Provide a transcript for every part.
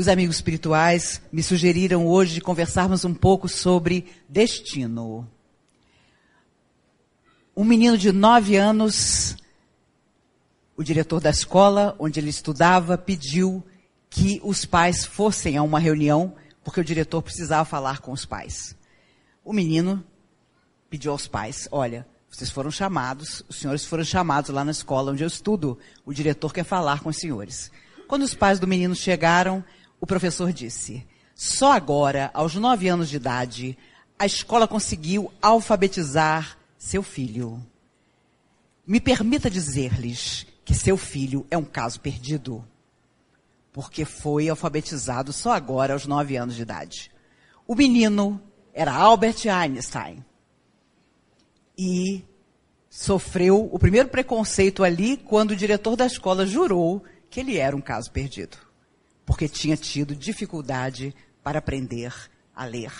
os amigos espirituais me sugeriram hoje de conversarmos um pouco sobre destino. Um menino de nove anos, o diretor da escola onde ele estudava pediu que os pais fossem a uma reunião, porque o diretor precisava falar com os pais. O menino pediu aos pais: Olha, vocês foram chamados, os senhores foram chamados lá na escola onde eu estudo, o diretor quer falar com os senhores. Quando os pais do menino chegaram, o professor disse: Só agora, aos nove anos de idade, a escola conseguiu alfabetizar seu filho. Me permita dizer-lhes que seu filho é um caso perdido porque foi alfabetizado só agora, aos nove anos de idade. O menino era Albert Einstein. E sofreu o primeiro preconceito ali quando o diretor da escola jurou que ele era um caso perdido, porque tinha tido dificuldade para aprender a ler.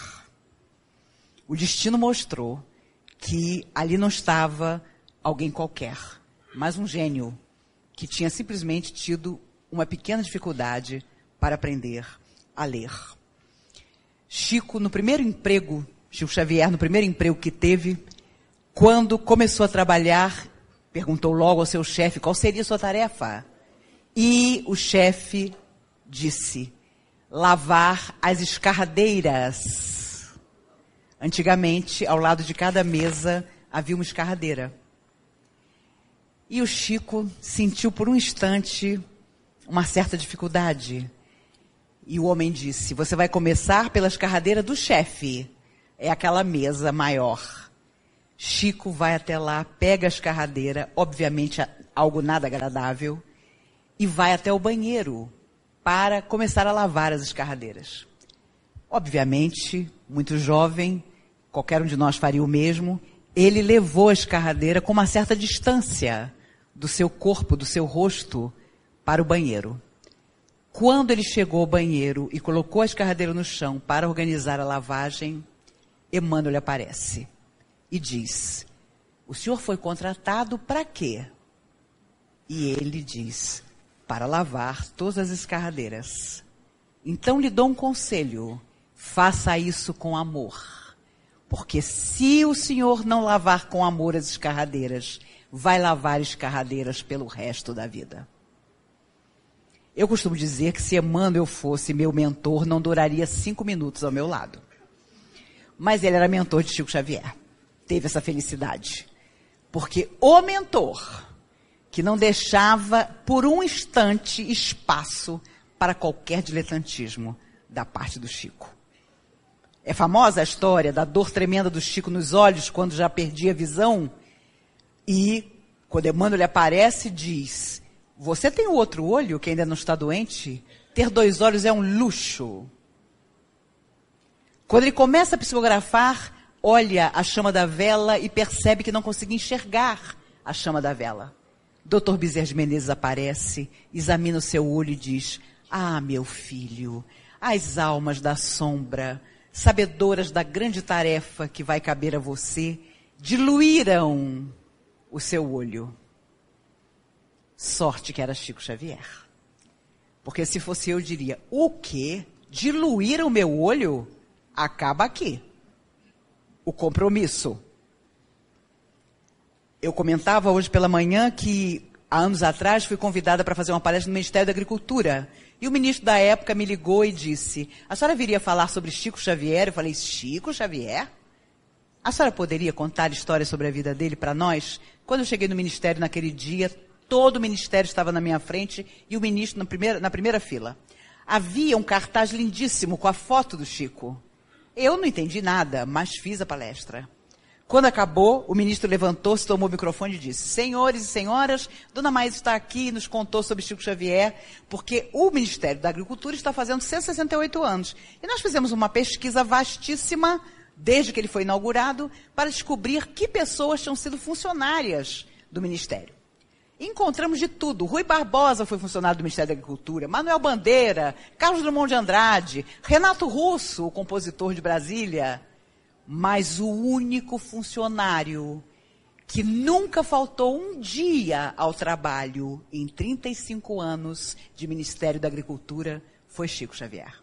O destino mostrou que ali não estava alguém qualquer, mas um gênio que tinha simplesmente tido uma pequena dificuldade para aprender a ler. Chico, no primeiro emprego, Chico Xavier, no primeiro emprego que teve, quando começou a trabalhar, perguntou logo ao seu chefe qual seria a sua tarefa. E o chefe disse: lavar as escarradeiras. Antigamente, ao lado de cada mesa havia uma escarradeira. E o Chico sentiu por um instante uma certa dificuldade. E o homem disse: Você vai começar pela escarradeira do chefe. É aquela mesa maior. Chico vai até lá, pega a escarradeira, obviamente algo nada agradável, e vai até o banheiro para começar a lavar as escarradeiras. Obviamente, muito jovem, qualquer um de nós faria o mesmo, ele levou a escarradeira com uma certa distância do seu corpo, do seu rosto, para o banheiro. Quando ele chegou ao banheiro e colocou a escarradeira no chão para organizar a lavagem, Emmanuel aparece e diz: O senhor foi contratado para quê? E ele diz: Para lavar todas as escarradeiras. Então lhe dou um conselho: faça isso com amor. Porque se o senhor não lavar com amor as escarradeiras, vai lavar escarradeiras pelo resto da vida. Eu costumo dizer que se Emmanuel fosse meu mentor, não duraria cinco minutos ao meu lado. Mas ele era mentor de Chico Xavier. Teve essa felicidade. Porque o mentor, que não deixava por um instante espaço para qualquer diletantismo da parte do Chico. É famosa a história da dor tremenda do Chico nos olhos quando já perdia a visão. E quando Emmanuel aparece, diz: você tem o outro olho que ainda não está doente? Ter dois olhos é um luxo. Quando ele começa a psicografar, olha a chama da vela e percebe que não consegue enxergar a chama da vela. Dr. Bezerra de Menezes aparece, examina o seu olho e diz: Ah, meu filho, as almas da sombra, sabedoras da grande tarefa que vai caber a você, diluíram o seu olho. Sorte que era Chico Xavier. Porque se fosse eu, diria: o quê? Diluir o meu olho? Acaba aqui. O compromisso. Eu comentava hoje pela manhã que, há anos atrás, fui convidada para fazer uma palestra no Ministério da Agricultura. E o ministro da época me ligou e disse: A senhora viria falar sobre Chico Xavier? Eu falei: Chico Xavier? A senhora poderia contar histórias sobre a vida dele para nós? Quando eu cheguei no ministério naquele dia, todo o ministério estava na minha frente e o ministro na primeira, na primeira fila. Havia um cartaz lindíssimo com a foto do Chico. Eu não entendi nada, mas fiz a palestra. Quando acabou, o ministro levantou-se, tomou o microfone e disse: Senhores e senhoras, Dona Maísa está aqui e nos contou sobre Chico Xavier, porque o Ministério da Agricultura está fazendo 168 anos. E nós fizemos uma pesquisa vastíssima, desde que ele foi inaugurado, para descobrir que pessoas tinham sido funcionárias do Ministério. Encontramos de tudo. Rui Barbosa foi funcionário do Ministério da Agricultura, Manuel Bandeira, Carlos Drummond de Andrade, Renato Russo, o compositor de Brasília. Mas o único funcionário que nunca faltou um dia ao trabalho em 35 anos de Ministério da Agricultura foi Chico Xavier.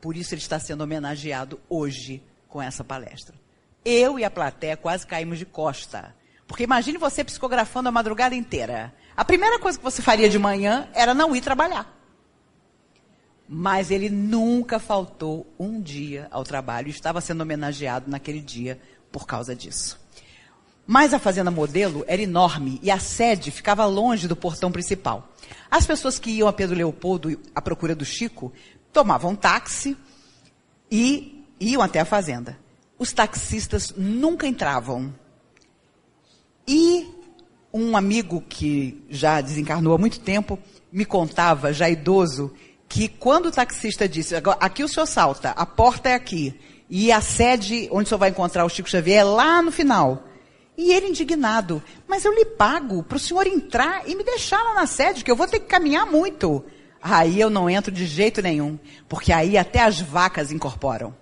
Por isso ele está sendo homenageado hoje com essa palestra. Eu e a plateia quase caímos de costa. Porque imagine você psicografando a madrugada inteira. A primeira coisa que você faria de manhã era não ir trabalhar. Mas ele nunca faltou um dia ao trabalho estava sendo homenageado naquele dia por causa disso. Mas a fazenda modelo era enorme e a sede ficava longe do portão principal. As pessoas que iam a Pedro Leopoldo à procura do Chico tomavam táxi e iam até a fazenda. Os taxistas nunca entravam. E um amigo que já desencarnou há muito tempo me contava, já idoso, que quando o taxista disse, aqui o senhor salta, a porta é aqui, e a sede onde o senhor vai encontrar o Chico Xavier é lá no final. E ele indignado, mas eu lhe pago para o senhor entrar e me deixar lá na sede, que eu vou ter que caminhar muito. Aí eu não entro de jeito nenhum, porque aí até as vacas incorporam.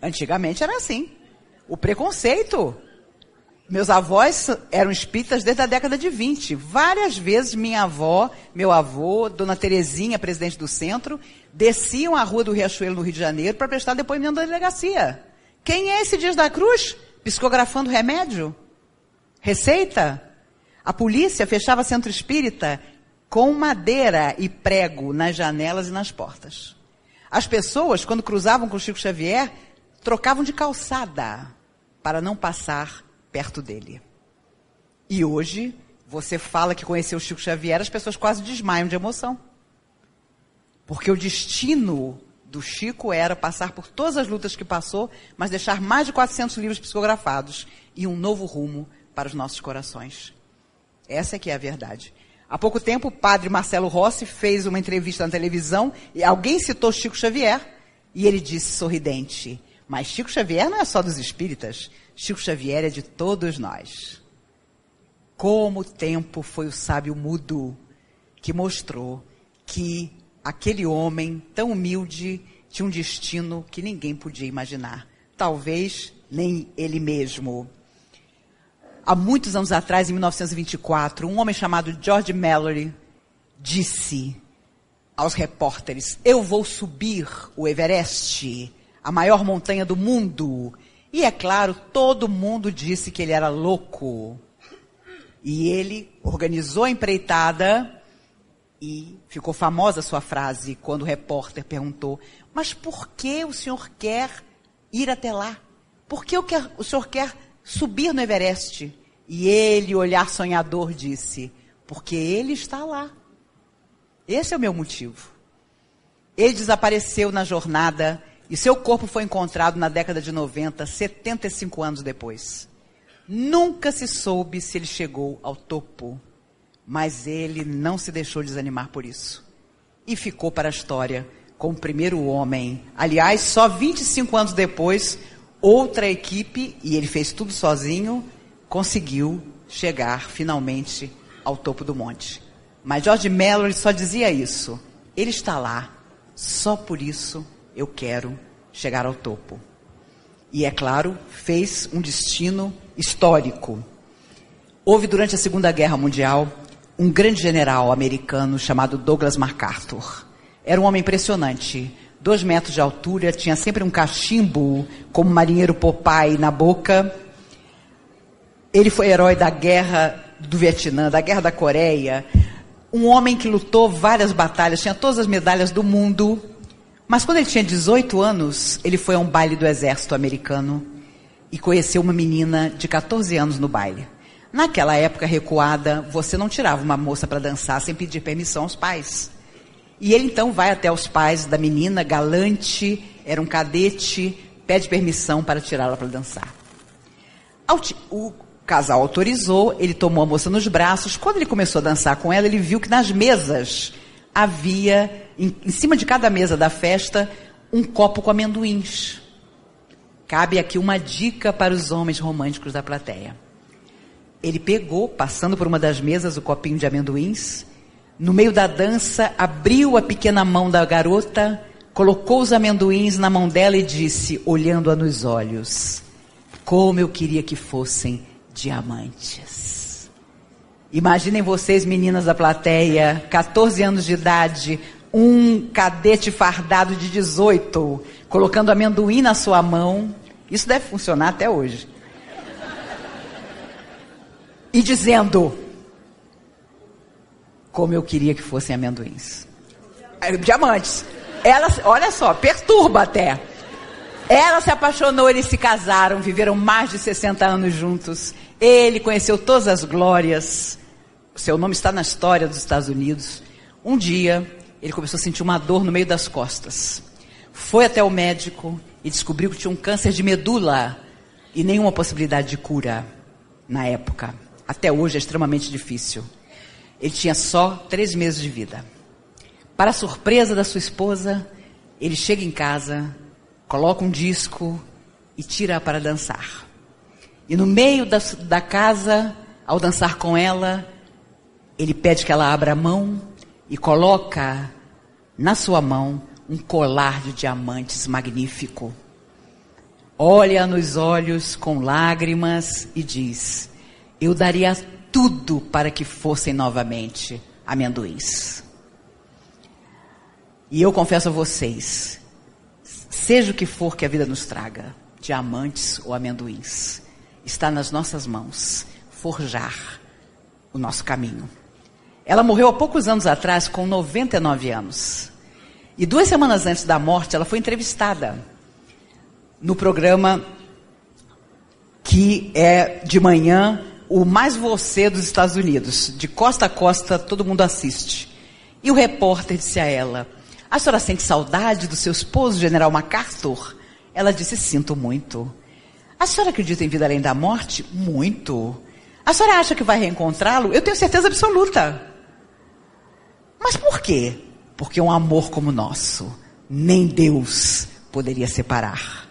Antigamente era assim. O preconceito. Meus avós eram espíritas desde a década de 20. Várias vezes minha avó, meu avô, Dona Terezinha, presidente do centro, desciam a rua do Riachuelo no Rio de Janeiro para prestar depoimento da delegacia. Quem é esse Dias da Cruz? Psicografando remédio? Receita? A polícia fechava centro espírita com madeira e prego nas janelas e nas portas. As pessoas, quando cruzavam com Chico Xavier, trocavam de calçada para não passar perto dele. E hoje, você fala que conheceu Chico Xavier, as pessoas quase desmaiam de emoção. Porque o destino do Chico era passar por todas as lutas que passou, mas deixar mais de 400 livros psicografados e um novo rumo para os nossos corações. Essa é que é a verdade. Há pouco tempo, o padre Marcelo Rossi fez uma entrevista na televisão e alguém citou Chico Xavier e ele disse sorridente: Mas Chico Xavier não é só dos espíritas. Chico Xavier é de todos nós. Como o tempo foi o sábio mudo que mostrou que aquele homem tão humilde tinha um destino que ninguém podia imaginar. Talvez nem ele mesmo. Há muitos anos atrás, em 1924, um homem chamado George Mallory disse aos repórteres: Eu vou subir o Everest, a maior montanha do mundo. E é claro, todo mundo disse que ele era louco. E ele organizou a empreitada e ficou famosa a sua frase quando o repórter perguntou: Mas por que o senhor quer ir até lá? Por que o, senhor quer subir no Everest? E ele, olhar sonhador, disse: Porque ele está lá. Esse é o meu motivo. Ele desapareceu na jornada e seu corpo foi encontrado na década de 90, 75 anos depois. Nunca se soube se ele chegou ao topo, mas ele não se deixou desanimar por isso. E ficou para a história como o primeiro homem. Aliás, só 25 anos depois, outra equipe, e ele fez tudo sozinho, conseguiu chegar finalmente ao topo do monte. Mas George Mallory só dizia isso. Ele está lá, só por isso eu quero chegar ao topo. E é claro, fez um destino histórico. Houve durante a Segunda Guerra Mundial um grande general americano chamado Douglas MacArthur. Era um homem impressionante. Dois metros de altura, tinha sempre um cachimbo, como marinheiro Popeye na boca. Ele foi herói da guerra do Vietnã, da guerra da Coreia. Um homem que lutou várias batalhas, tinha todas as medalhas do mundo. Mas quando ele tinha 18 anos, ele foi a um baile do exército americano e conheceu uma menina de 14 anos no baile. Naquela época recuada, você não tirava uma moça para dançar sem pedir permissão aos pais. E ele então vai até os pais da menina, galante, era um cadete, pede permissão para tirá-la para dançar. O casal autorizou, ele tomou a moça nos braços. Quando ele começou a dançar com ela, ele viu que nas mesas havia em, em cima de cada mesa da festa, um copo com amendoins. Cabe aqui uma dica para os homens românticos da plateia. Ele pegou, passando por uma das mesas, o copinho de amendoins. No meio da dança, abriu a pequena mão da garota, colocou os amendoins na mão dela e disse, olhando-a nos olhos: Como eu queria que fossem diamantes. Imaginem vocês, meninas da plateia, 14 anos de idade, um cadete fardado de 18, colocando amendoim na sua mão. Isso deve funcionar até hoje. E dizendo: Como eu queria que fossem amendoins. Diamantes. Ela, olha só, perturba até. Ela se apaixonou, eles se casaram, viveram mais de 60 anos juntos. Ele conheceu todas as glórias seu nome está na história dos Estados Unidos. Um dia, ele começou a sentir uma dor no meio das costas. Foi até o médico e descobriu que tinha um câncer de medula e nenhuma possibilidade de cura na época. Até hoje é extremamente difícil. Ele tinha só três meses de vida. Para surpresa da sua esposa, ele chega em casa, coloca um disco e tira-a para dançar. E no meio da, da casa, ao dançar com ela, ele pede que ela abra a mão e coloca na sua mão um colar de diamantes magnífico. Olha nos olhos com lágrimas e diz: Eu daria tudo para que fossem novamente amendoins. E eu confesso a vocês, seja o que for que a vida nos traga, diamantes ou amendoins, está nas nossas mãos forjar o nosso caminho. Ela morreu há poucos anos atrás, com 99 anos. E duas semanas antes da morte, ela foi entrevistada no programa que é de manhã o mais você dos Estados Unidos. De costa a costa, todo mundo assiste. E o repórter disse a ela: A senhora sente saudade do seu esposo, General MacArthur? Ela disse: Sinto muito. A senhora acredita em vida além da morte? Muito. A senhora acha que vai reencontrá-lo? Eu tenho certeza absoluta. Mas por quê? Porque um amor como o nosso, nem Deus poderia separar.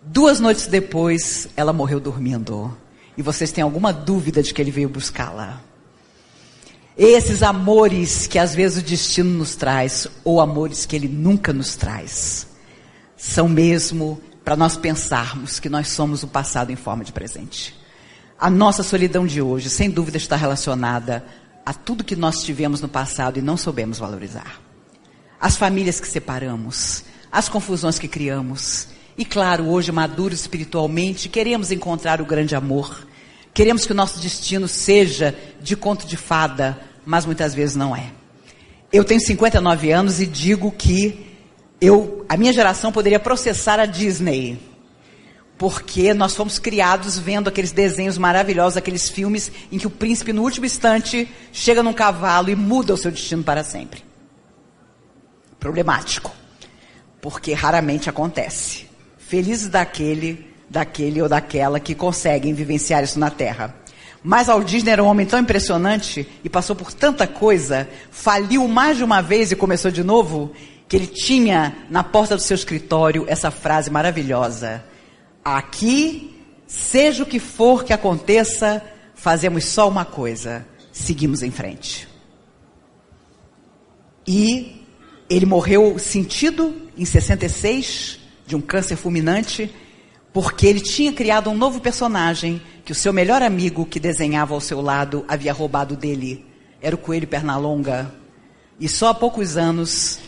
Duas noites depois, ela morreu dormindo. E vocês têm alguma dúvida de que ele veio buscá-la? Esses amores que às vezes o destino nos traz, ou amores que ele nunca nos traz, são mesmo para nós pensarmos que nós somos o passado em forma de presente. A nossa solidão de hoje, sem dúvida, está relacionada a tudo que nós tivemos no passado e não soubemos valorizar. As famílias que separamos, as confusões que criamos. E claro, hoje maduros espiritualmente, queremos encontrar o grande amor. Queremos que o nosso destino seja de conto de fada, mas muitas vezes não é. Eu tenho 59 anos e digo que eu, a minha geração poderia processar a Disney porque nós fomos criados vendo aqueles desenhos maravilhosos, aqueles filmes em que o príncipe, no último instante, chega num cavalo e muda o seu destino para sempre. Problemático, porque raramente acontece. Felizes daquele, daquele ou daquela que conseguem vivenciar isso na Terra. Mas Walt Disney era um homem tão impressionante e passou por tanta coisa, faliu mais de uma vez e começou de novo, que ele tinha na porta do seu escritório essa frase maravilhosa Aqui, seja o que for que aconteça, fazemos só uma coisa: seguimos em frente. E ele morreu sentido em 66 de um câncer fulminante, porque ele tinha criado um novo personagem que o seu melhor amigo que desenhava ao seu lado havia roubado dele. Era o coelho Pernalonga. E só há poucos anos,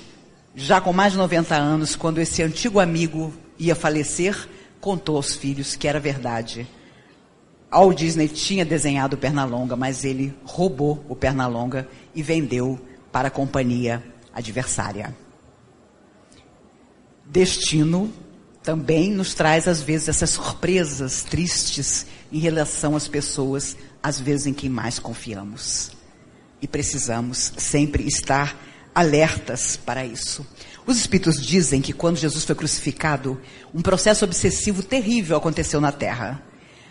já com mais de 90 anos, quando esse antigo amigo ia falecer, contou aos filhos que era verdade. Walt Disney tinha desenhado o Pernalonga, mas ele roubou o Pernalonga e vendeu para a companhia adversária. Destino também nos traz, às vezes, essas surpresas tristes em relação às pessoas, às vezes, em quem mais confiamos. E precisamos sempre estar alertas para isso. Os espíritos dizem que quando Jesus foi crucificado, um processo obsessivo terrível aconteceu na terra.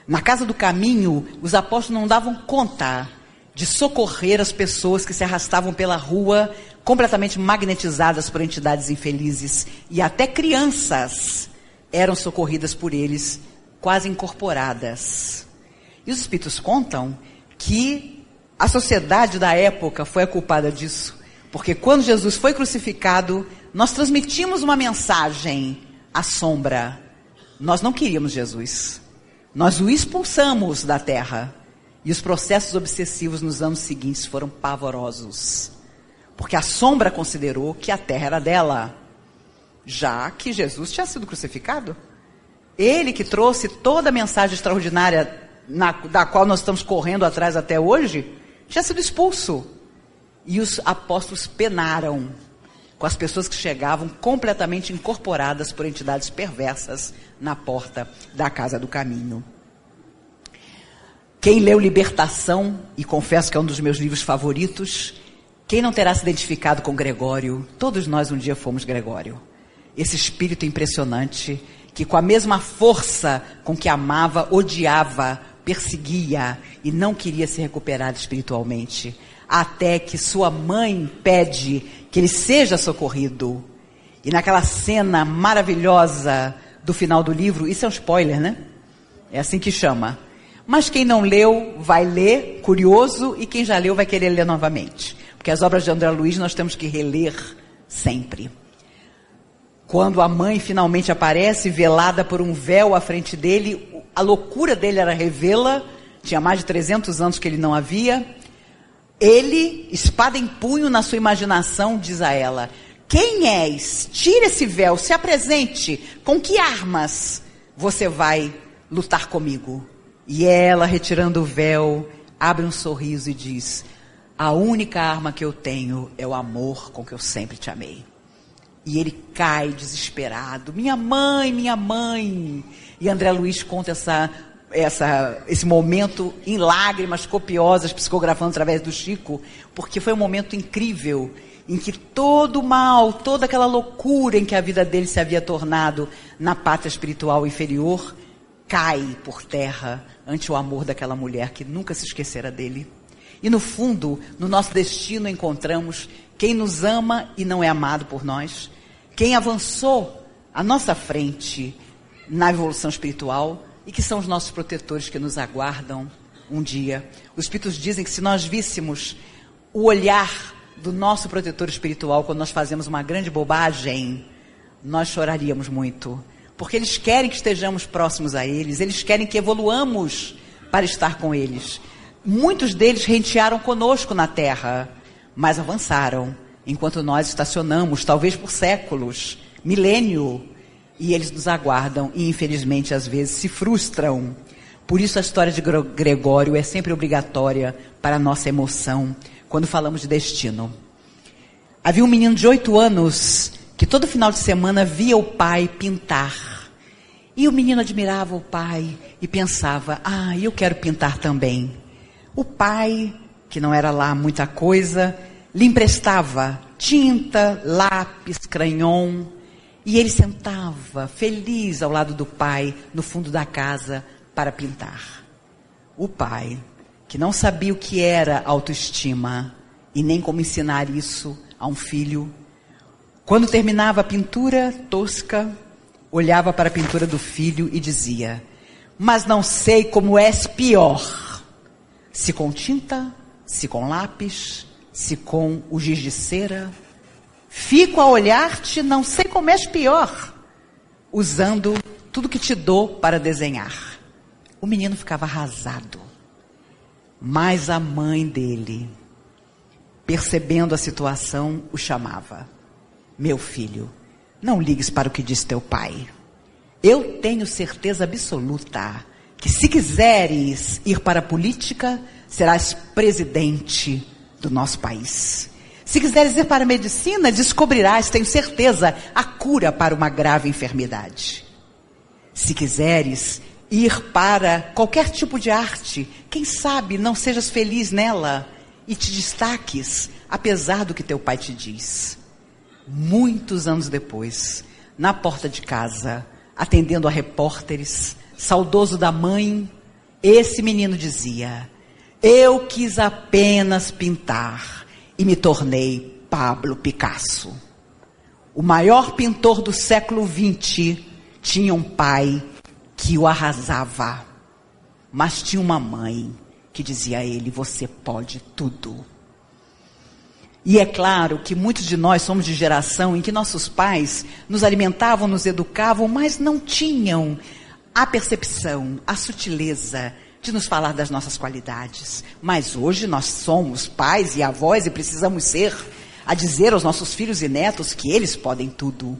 Na casa do caminho, os apóstolos não davam conta de socorrer as pessoas que se arrastavam pela rua, completamente magnetizadas por entidades infelizes. E até crianças eram socorridas por eles, quase incorporadas. E os espíritos contam que a sociedade da época foi a culpada disso. Porque quando Jesus foi crucificado, nós transmitimos uma mensagem à sombra. Nós não queríamos Jesus. Nós o expulsamos da terra. E os processos obsessivos nos anos seguintes foram pavorosos. Porque a sombra considerou que a terra era dela, já que Jesus tinha sido crucificado. Ele que trouxe toda a mensagem extraordinária na, da qual nós estamos correndo atrás até hoje, tinha sido expulso. E os apóstolos penaram com as pessoas que chegavam completamente incorporadas por entidades perversas na porta da casa do caminho. Quem leu Libertação, e confesso que é um dos meus livros favoritos, quem não terá se identificado com Gregório? Todos nós um dia fomos Gregório. Esse espírito impressionante que com a mesma força com que amava, odiava, perseguia e não queria se recuperar espiritualmente, até que sua mãe pede que ele seja socorrido. E naquela cena maravilhosa do final do livro, isso é um spoiler, né? É assim que chama. Mas quem não leu vai ler, curioso, e quem já leu vai querer ler novamente. Porque as obras de André Luiz nós temos que reler sempre. Quando a mãe finalmente aparece, velada por um véu à frente dele, a loucura dele era revê-la, tinha mais de 300 anos que ele não havia. Ele, espada em punho na sua imaginação, diz a ela: Quem és? Tire esse véu, se apresente. Com que armas você vai lutar comigo? E ela, retirando o véu, abre um sorriso e diz: A única arma que eu tenho é o amor com que eu sempre te amei. E ele cai desesperado. Minha mãe, minha mãe. E André Luiz conta essa, essa, esse momento em lágrimas copiosas, psicografando através do Chico, porque foi um momento incrível em que todo o mal, toda aquela loucura em que a vida dele se havia tornado na pátria espiritual inferior, cai por terra ante o amor daquela mulher que nunca se esquecera dele. E no fundo, no nosso destino encontramos quem nos ama e não é amado por nós, quem avançou à nossa frente na evolução espiritual e que são os nossos protetores que nos aguardam um dia. Os espíritos dizem que se nós víssemos o olhar do nosso protetor espiritual quando nós fazemos uma grande bobagem, nós choraríamos muito. Porque eles querem que estejamos próximos a eles, eles querem que evoluamos para estar com eles. Muitos deles rentearam conosco na terra, mas avançaram enquanto nós estacionamos, talvez por séculos, milênio, e eles nos aguardam e infelizmente às vezes se frustram. Por isso a história de Gregório é sempre obrigatória para a nossa emoção quando falamos de destino. Havia um menino de oito anos que todo final de semana via o pai pintar. E o menino admirava o pai e pensava: ah, eu quero pintar também. O pai, que não era lá muita coisa, lhe emprestava tinta, lápis, cranhon, e ele sentava feliz ao lado do pai no fundo da casa para pintar. O pai, que não sabia o que era autoestima e nem como ensinar isso a um filho, quando terminava a pintura tosca, olhava para a pintura do filho e dizia: Mas não sei como és pior, se com tinta, se com lápis, se com o giz de cera. Fico a olhar-te, não sei como és pior, usando tudo que te dou para desenhar. O menino ficava arrasado. Mas a mãe dele, percebendo a situação, o chamava: Meu filho, não ligues para o que diz teu pai. Eu tenho certeza absoluta que se quiseres ir para a política, serás presidente do nosso país. Se quiseres ir para a medicina, descobrirás, tenho certeza, a cura para uma grave enfermidade. Se quiseres ir para qualquer tipo de arte, quem sabe não sejas feliz nela e te destaques, apesar do que teu pai te diz. Muitos anos depois, na porta de casa, atendendo a repórteres, saudoso da mãe, esse menino dizia: eu quis apenas pintar e me tornei Pablo Picasso. O maior pintor do século XX tinha um pai que o arrasava, mas tinha uma mãe que dizia a ele: Você pode tudo. E é claro que muitos de nós somos de geração em que nossos pais nos alimentavam, nos educavam, mas não tinham a percepção, a sutileza de nos falar das nossas qualidades. Mas hoje nós somos pais e avós e precisamos ser a dizer aos nossos filhos e netos que eles podem tudo,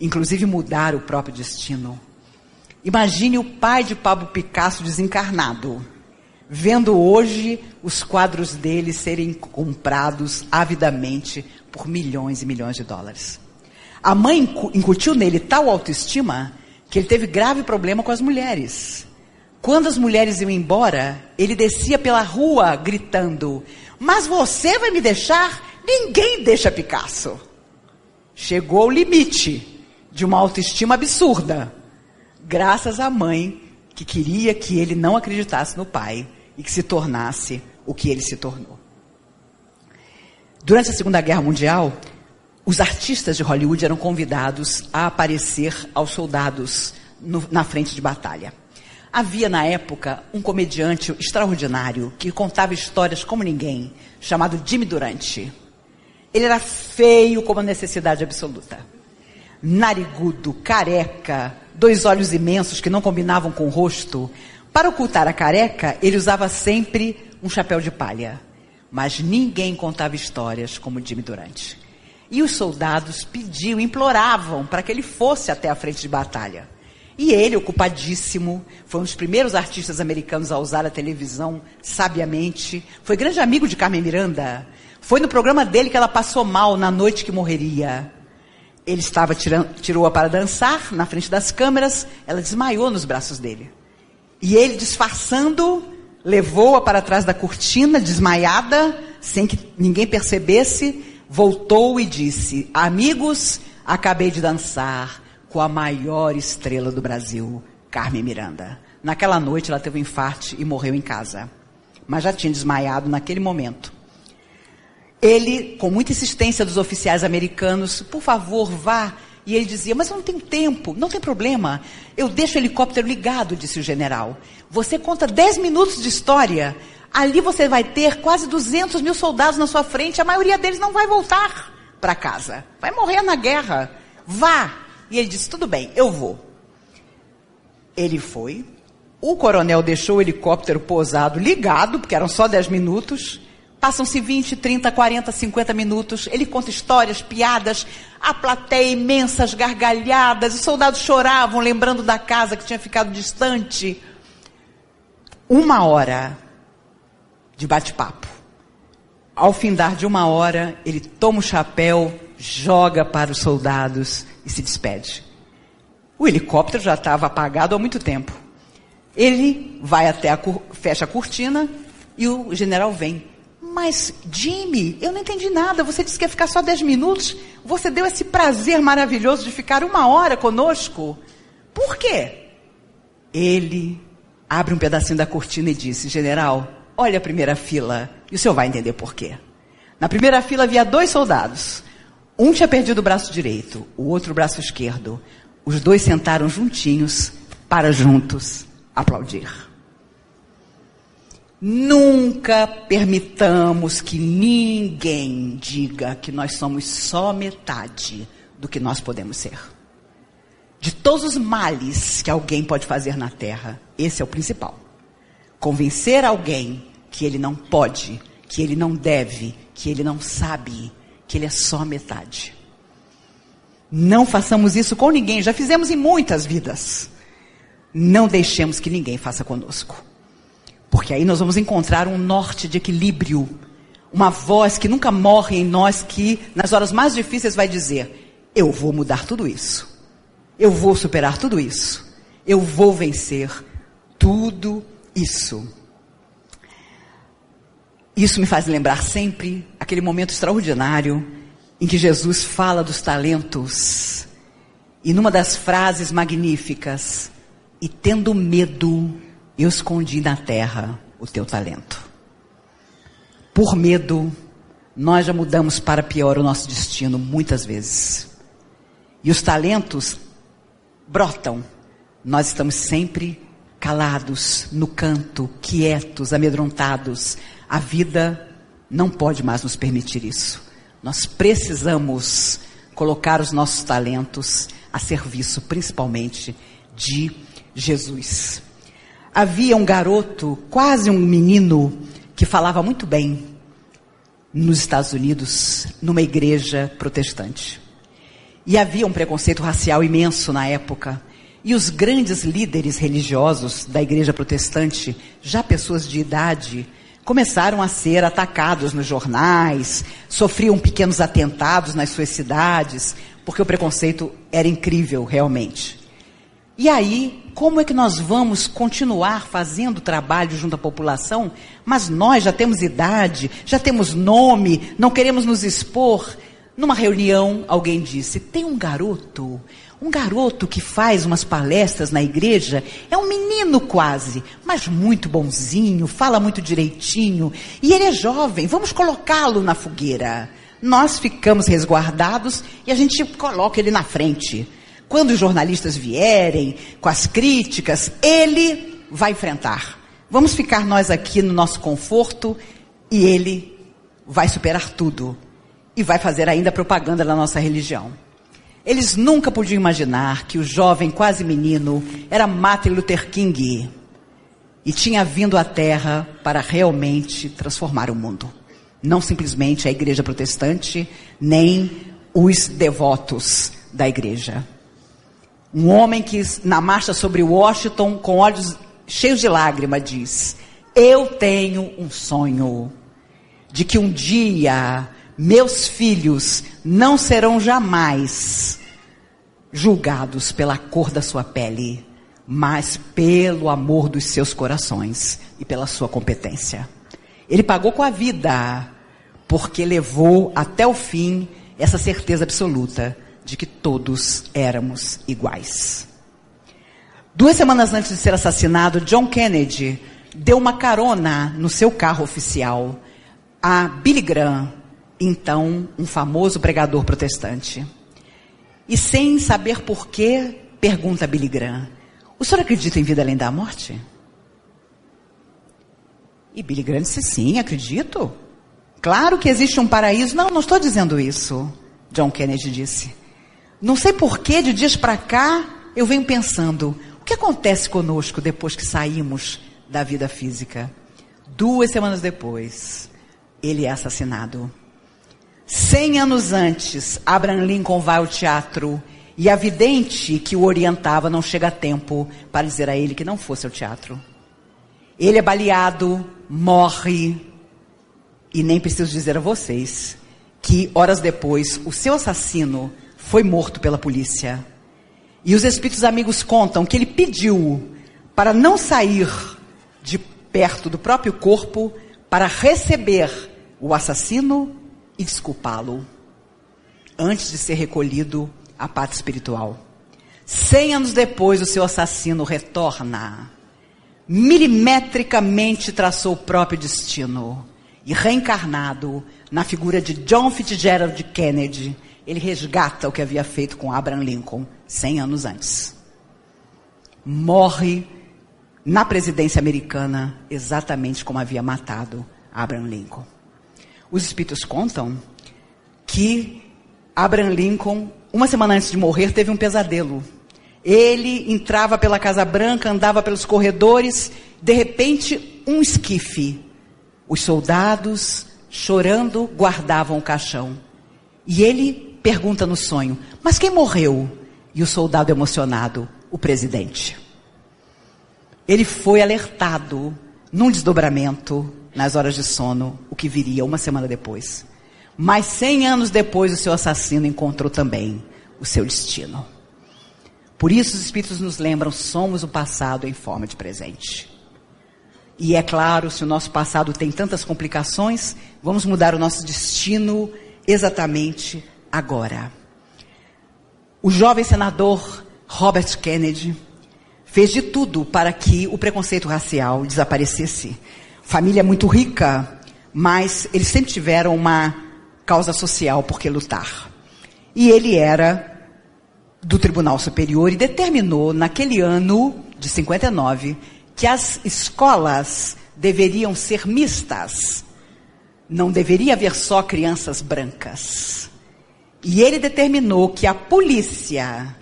inclusive mudar o próprio destino. Imagine o pai de Pablo Picasso desencarnado, vendo hoje os quadros dele serem comprados avidamente por milhões e milhões de dólares. A mãe incutiu nele tal autoestima que ele teve grave problema com as mulheres. Quando as mulheres iam embora, ele descia pela rua gritando: Mas você vai me deixar? Ninguém deixa Picasso. Chegou ao limite de uma autoestima absurda, graças à mãe que queria que ele não acreditasse no pai e que se tornasse o que ele se tornou. Durante a Segunda Guerra Mundial, os artistas de Hollywood eram convidados a aparecer aos soldados no, na frente de batalha. Havia na época um comediante extraordinário que contava histórias como ninguém, chamado Jimmy Durante. Ele era feio como a necessidade absoluta. Narigudo, careca, dois olhos imensos que não combinavam com o rosto. Para ocultar a careca, ele usava sempre um chapéu de palha. Mas ninguém contava histórias como Jimmy Durante. E os soldados pediam, imploravam para que ele fosse até a frente de batalha. E ele, ocupadíssimo, foi um dos primeiros artistas americanos a usar a televisão sabiamente. Foi grande amigo de Carmen Miranda. Foi no programa dele que ela passou mal na noite que morreria. Ele estava tirou-a para dançar na frente das câmeras, ela desmaiou nos braços dele. E ele, disfarçando, levou-a para trás da cortina, desmaiada, sem que ninguém percebesse, voltou e disse: Amigos, acabei de dançar com a maior estrela do Brasil, Carmen Miranda. Naquela noite ela teve um infarto e morreu em casa. Mas já tinha desmaiado naquele momento. Ele, com muita insistência dos oficiais americanos, por favor, vá. E ele dizia, mas eu não tenho tempo, não tem problema. Eu deixo o helicóptero ligado, disse o general. Você conta 10 minutos de história. Ali você vai ter quase 200 mil soldados na sua frente. A maioria deles não vai voltar para casa. Vai morrer na guerra. Vá. E ele disse, tudo bem, eu vou. Ele foi. O coronel deixou o helicóptero pousado ligado, porque eram só 10 minutos. Passam-se 20, 30, 40, 50 minutos. Ele conta histórias, piadas, a plateia imensas gargalhadas. Os soldados choravam, lembrando da casa que tinha ficado distante. Uma hora de bate-papo. Ao findar de uma hora, ele toma o chapéu, joga para os soldados e se despede. O helicóptero já estava apagado há muito tempo. Ele vai até a fecha a cortina e o general vem. Mas, Jimmy, eu não entendi nada. Você disse que ia ficar só 10 minutos. Você deu esse prazer maravilhoso de ficar uma hora conosco. Por quê? Ele abre um pedacinho da cortina e disse: General, olha a primeira fila e o senhor vai entender por quê. Na primeira fila havia dois soldados. Um tinha perdido o braço direito, o outro o braço esquerdo. Os dois sentaram juntinhos para juntos aplaudir. Nunca permitamos que ninguém diga que nós somos só metade do que nós podemos ser. De todos os males que alguém pode fazer na terra, esse é o principal. Convencer alguém que ele não pode, que ele não deve, que ele não sabe, que ele é só metade. Não façamos isso com ninguém, já fizemos em muitas vidas. Não deixemos que ninguém faça conosco. Porque aí nós vamos encontrar um norte de equilíbrio. Uma voz que nunca morre em nós, que nas horas mais difíceis vai dizer: Eu vou mudar tudo isso. Eu vou superar tudo isso. Eu vou vencer tudo isso. Isso me faz lembrar sempre aquele momento extraordinário em que Jesus fala dos talentos. E numa das frases magníficas, e tendo medo, eu escondi na terra o teu talento. Por medo, nós já mudamos para pior o nosso destino muitas vezes. E os talentos brotam. Nós estamos sempre calados, no canto, quietos, amedrontados. A vida não pode mais nos permitir isso. Nós precisamos colocar os nossos talentos a serviço, principalmente, de Jesus. havia um garoto, quase um menino, que falava muito bem nos Estados Unidos, numa igreja protestante. E havia um preconceito racial imenso na época. E os grandes líderes religiosos da igreja protestante, já pessoas de idade, começaram a ser atacados nos jornais, sofriam pequenos atentados nas suas cidades, porque o preconceito era incrível, realmente. E aí, como é que nós vamos continuar fazendo trabalho junto à população, mas nós já temos idade, já temos nome, não queremos nos expor? Numa reunião, alguém disse: tem um garoto, um garoto que faz umas palestras na igreja, é um menino quase, mas muito bonzinho, fala muito direitinho, e ele é jovem, vamos colocá-lo na fogueira. Nós ficamos resguardados e a gente coloca ele na frente. Quando os jornalistas vierem com as críticas, ele vai enfrentar. Vamos ficar nós aqui no nosso conforto e ele vai superar tudo e vai fazer ainda propaganda da nossa religião. Eles nunca podiam imaginar que o jovem quase menino era Martin Luther King e tinha vindo à Terra para realmente transformar o mundo. Não simplesmente a igreja protestante, nem os devotos da igreja. Um homem que, na marcha sobre Washington, com olhos cheios de lágrima, diz: Eu tenho um sonho de que um dia meus filhos não serão jamais julgados pela cor da sua pele, mas pelo amor dos seus corações e pela sua competência. Ele pagou com a vida, porque levou até o fim essa certeza absoluta de que todos éramos iguais. Duas semanas antes de ser assassinado, John Kennedy deu uma carona no seu carro oficial a Billy Graham, então um famoso pregador protestante. E sem saber porquê, pergunta a Billy Graham: O senhor acredita em vida além da morte? E Billy Graham disse: Sim, acredito. Claro que existe um paraíso. Não, não estou dizendo isso. John Kennedy disse. Não sei porquê, de dias para cá, eu venho pensando: o que acontece conosco depois que saímos da vida física? Duas semanas depois, ele é assassinado. Cem anos antes, Abraham Lincoln vai ao teatro e a vidente que o orientava não chega a tempo para dizer a ele que não fosse ao teatro. Ele é baleado, morre, e nem preciso dizer a vocês que horas depois o seu assassino foi morto pela polícia. E os espíritos amigos contam que ele pediu para não sair de perto do próprio corpo para receber o assassino e desculpá-lo antes de ser recolhido à parte espiritual. Cem anos depois, o seu assassino retorna. Milimetricamente traçou o próprio destino. E reencarnado na figura de John Fitzgerald Kennedy, ele resgata o que havia feito com Abraham Lincoln 100 anos antes. Morre na presidência americana exatamente como havia matado Abraham Lincoln. Os espíritos contam que Abraham Lincoln, uma semana antes de morrer, teve um pesadelo. Ele entrava pela Casa Branca, andava pelos corredores, de repente, um esquife. Os soldados, chorando, guardavam o caixão. E ele pergunta no sonho: Mas quem morreu? E o soldado emocionado: O presidente. Ele foi alertado num desdobramento, nas horas de sono, o que viria uma semana depois. Mas cem anos depois, o seu assassino encontrou também o seu destino. Por isso, os Espíritos nos lembram: somos o passado em forma de presente. E é claro, se o nosso passado tem tantas complicações, vamos mudar o nosso destino exatamente agora. O jovem senador Robert Kennedy fez de tudo para que o preconceito racial desaparecesse. Família muito rica, mas eles sempre tiveram uma causa social por que lutar. E ele era do Tribunal Superior e determinou naquele ano de 59 que as escolas deveriam ser mistas. Não deveria haver só crianças brancas. E ele determinou que a polícia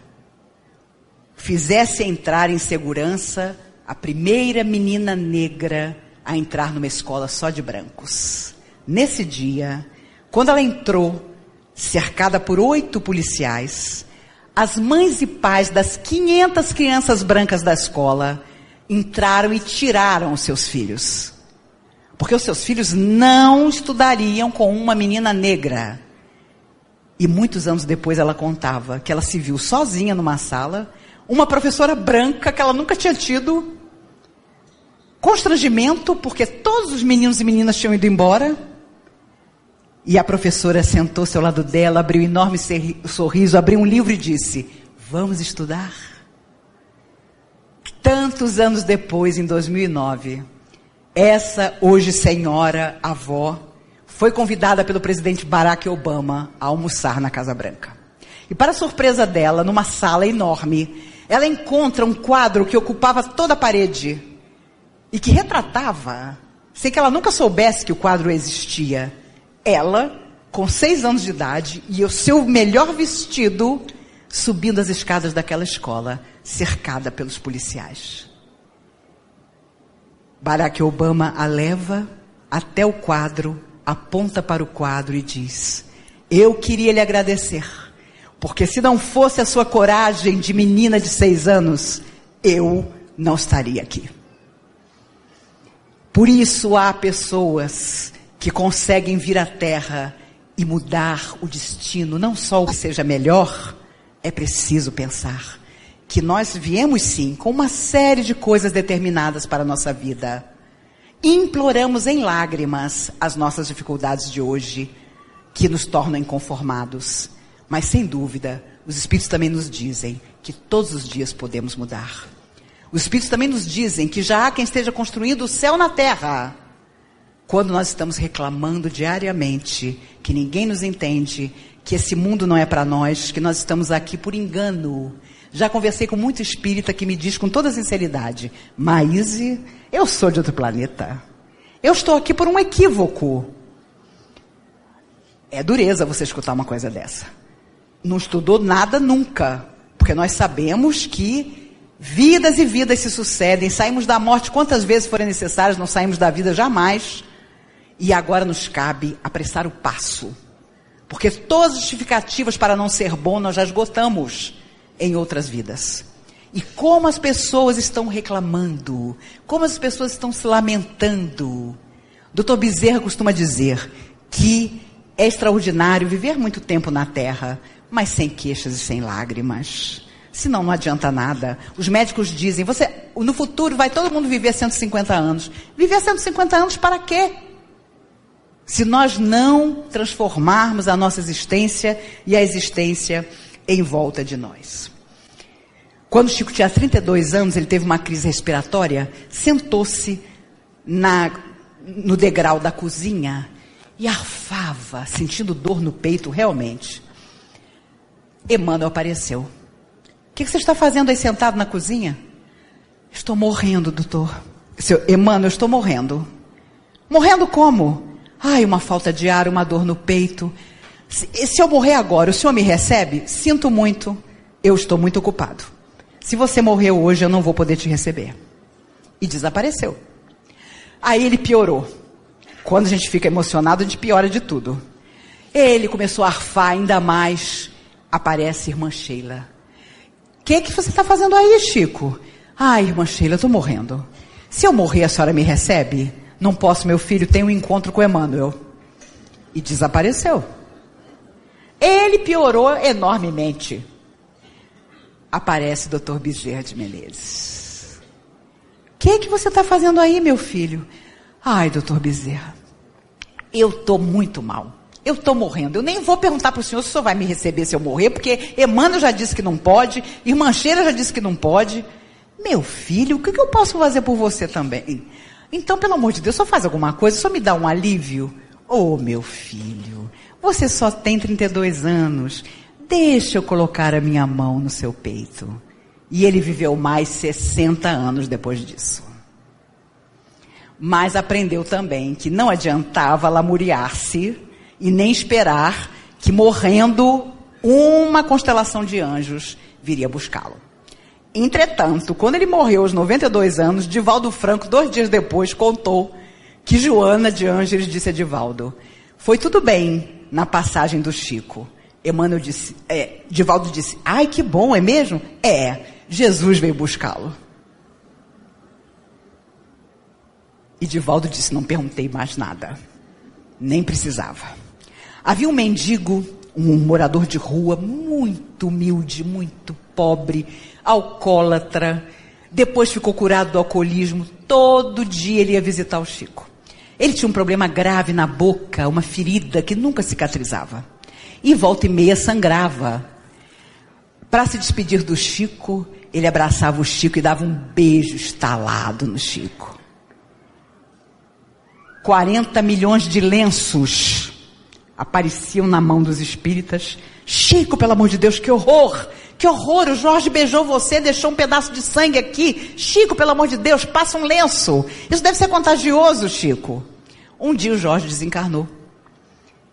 fizesse entrar em segurança a primeira menina negra a entrar numa escola só de brancos. Nesse dia, quando ela entrou, cercada por oito policiais, as mães e pais das 500 crianças brancas da escola entraram e tiraram os seus filhos. Porque os seus filhos não estudariam com uma menina negra. E muitos anos depois ela contava que ela se viu sozinha numa sala, uma professora branca que ela nunca tinha tido, constrangimento, porque todos os meninos e meninas tinham ido embora. E a professora sentou-se ao lado dela, abriu um enorme sorriso, abriu um livro e disse: Vamos estudar? Tantos anos depois, em 2009, essa hoje senhora avó foi convidada pelo presidente Barack Obama a almoçar na Casa Branca. E para surpresa dela, numa sala enorme, ela encontra um quadro que ocupava toda a parede e que retratava, sem que ela nunca soubesse que o quadro existia, ela, com seis anos de idade, e o seu melhor vestido, subindo as escadas daquela escola, cercada pelos policiais. Barack Obama a leva até o quadro, aponta para o quadro e diz: Eu queria lhe agradecer, porque se não fosse a sua coragem de menina de seis anos, eu não estaria aqui. Por isso há pessoas que conseguem vir à Terra e mudar o destino, não só o que seja melhor, é preciso pensar que nós viemos sim com uma série de coisas determinadas para a nossa vida. Imploramos em lágrimas as nossas dificuldades de hoje, que nos tornam inconformados. Mas sem dúvida, os Espíritos também nos dizem que todos os dias podemos mudar. Os Espíritos também nos dizem que já há quem esteja construindo o céu na terra. Quando nós estamos reclamando diariamente que ninguém nos entende, que esse mundo não é para nós, que nós estamos aqui por engano. Já conversei com muito espírita que me diz com toda sinceridade: Maíse, eu sou de outro planeta. Eu estou aqui por um equívoco. É dureza você escutar uma coisa dessa. Não estudou nada nunca. Porque nós sabemos que Vidas e vidas se sucedem, saímos da morte quantas vezes forem necessárias, não saímos da vida jamais. E agora nos cabe apressar o passo. Porque todas as justificativas para não ser bom nós já esgotamos em outras vidas. E como as pessoas estão reclamando, como as pessoas estão se lamentando. Dr. Bezerra costuma dizer que é extraordinário viver muito tempo na terra, mas sem queixas e sem lágrimas. Senão não adianta nada. Os médicos dizem, você, no futuro vai todo mundo viver 150 anos. Viver 150 anos para quê? Se nós não transformarmos a nossa existência e a existência em volta de nós. Quando Chico tinha 32 anos, ele teve uma crise respiratória, sentou-se no degrau da cozinha e arfava, sentindo dor no peito realmente. Emmanuel apareceu que, que você está fazendo aí sentado na cozinha? Estou morrendo, doutor. Seu, Emmanuel, eu estou morrendo. Morrendo como? Ai, uma falta de ar, uma dor no peito. Se, se eu morrer agora, o senhor me recebe? Sinto muito. Eu estou muito ocupado. Se você morreu hoje, eu não vou poder te receber. E desapareceu. Aí ele piorou. Quando a gente fica emocionado, a gente piora de tudo. Ele começou a arfar ainda mais. Aparece irmã Sheila que que você está fazendo aí, Chico? Ai, irmã Sheila, estou morrendo. Se eu morrer, a senhora me recebe? Não posso, meu filho, tem um encontro com Emmanuel. E desapareceu. Ele piorou enormemente. Aparece o doutor Bezerra de Menezes. O que, que você está fazendo aí, meu filho? Ai, doutor Bezerra, eu estou muito mal. Eu estou morrendo. Eu nem vou perguntar para o senhor se o senhor vai me receber se eu morrer, porque Emmanuel já disse que não pode, Irmã Cheira já disse que não pode. Meu filho, o que, que eu posso fazer por você também? Então, pelo amor de Deus, só faz alguma coisa, só me dá um alívio. Oh, meu filho, você só tem 32 anos. Deixa eu colocar a minha mão no seu peito. E ele viveu mais 60 anos depois disso. Mas aprendeu também que não adiantava lamuriar-se e nem esperar que morrendo uma constelação de anjos viria buscá-lo. Entretanto, quando ele morreu aos 92 anos, Divaldo Franco, dois dias depois, contou que Joana de Ângeles disse a Divaldo: Foi tudo bem na passagem do Chico. Emmanuel disse, é, Divaldo disse: Ai, que bom, é mesmo? É, Jesus veio buscá-lo. E Divaldo disse: Não perguntei mais nada. Nem precisava. Havia um mendigo, um morador de rua, muito humilde, muito pobre, alcoólatra. Depois ficou curado do alcoolismo. Todo dia ele ia visitar o Chico. Ele tinha um problema grave na boca, uma ferida que nunca cicatrizava. E volta e meia sangrava. Para se despedir do Chico, ele abraçava o Chico e dava um beijo estalado no Chico. 40 milhões de lenços apareciam na mão dos espíritas. Chico, pelo amor de Deus, que horror! Que horror! O Jorge beijou você, deixou um pedaço de sangue aqui. Chico, pelo amor de Deus, passa um lenço. Isso deve ser contagioso, Chico. Um dia o Jorge desencarnou.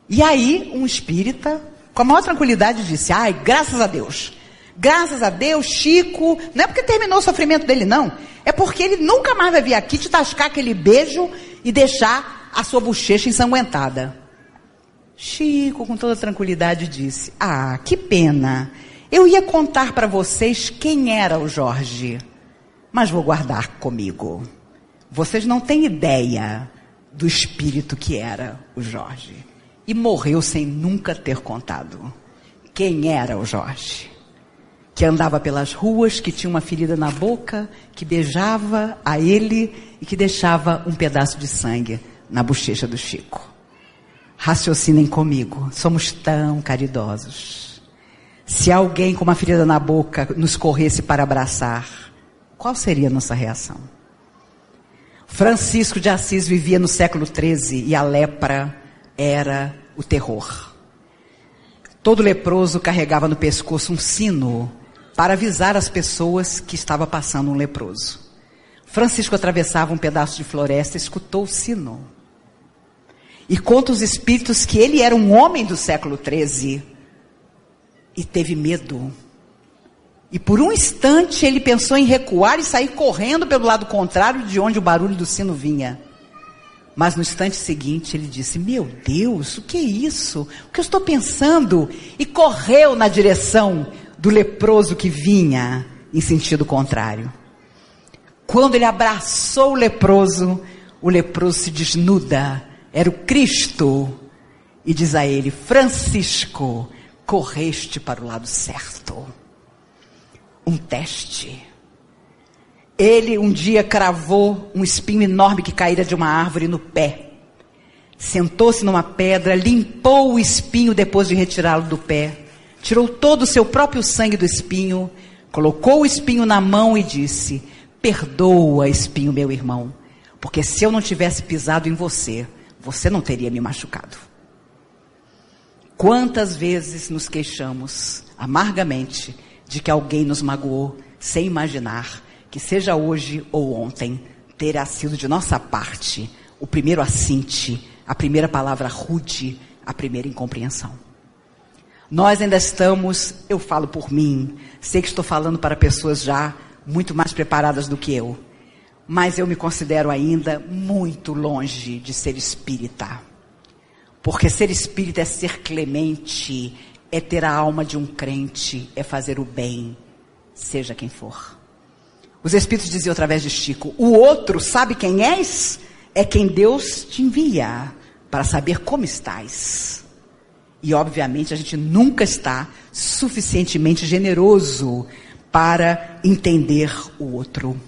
E aí, um espírita, com a maior tranquilidade, disse: Ai, graças a Deus. Graças a Deus, Chico, não é porque terminou o sofrimento dele, não. É porque ele nunca mais vai vir aqui te tascar aquele beijo e deixar a sua bochecha ensanguentada. Chico, com toda tranquilidade, disse: Ah, que pena. Eu ia contar para vocês quem era o Jorge, mas vou guardar comigo. Vocês não têm ideia do espírito que era o Jorge. E morreu sem nunca ter contado. Quem era o Jorge? que andava pelas ruas, que tinha uma ferida na boca, que beijava a ele e que deixava um pedaço de sangue na bochecha do Chico. Raciocinem comigo, somos tão caridosos. Se alguém com uma ferida na boca nos corresse para abraçar, qual seria a nossa reação? Francisco de Assis vivia no século XIII e a lepra era o terror. Todo leproso carregava no pescoço um sino para avisar as pessoas que estava passando um leproso. Francisco atravessava um pedaço de floresta, escutou o sino. E conta os espíritos que ele era um homem do século XIII e teve medo. E por um instante ele pensou em recuar e sair correndo pelo lado contrário de onde o barulho do sino vinha. Mas no instante seguinte ele disse: Meu Deus, o que é isso? O que eu estou pensando? E correu na direção do leproso que vinha em sentido contrário. Quando ele abraçou o leproso, o leproso se desnuda, era o Cristo, e diz a ele: Francisco, correste para o lado certo. Um teste. Ele um dia cravou um espinho enorme que caíra de uma árvore no pé. Sentou-se numa pedra, limpou o espinho depois de retirá-lo do pé tirou todo o seu próprio sangue do espinho, colocou o espinho na mão e disse: Perdoa, espinho, meu irmão, porque se eu não tivesse pisado em você, você não teria me machucado. Quantas vezes nos queixamos amargamente de que alguém nos magoou sem imaginar que, seja hoje ou ontem, terá sido de nossa parte o primeiro assinte, a primeira palavra rude, a primeira incompreensão. Nós ainda estamos, eu falo por mim, sei que estou falando para pessoas já muito mais preparadas do que eu, mas eu me considero ainda muito longe de ser espírita. Porque ser espírita é ser clemente, é ter a alma de um crente, é fazer o bem, seja quem for. Os Espíritos diziam através de Chico: o outro sabe quem és? É quem Deus te envia para saber como estás. E, obviamente, a gente nunca está suficientemente generoso para entender o outro.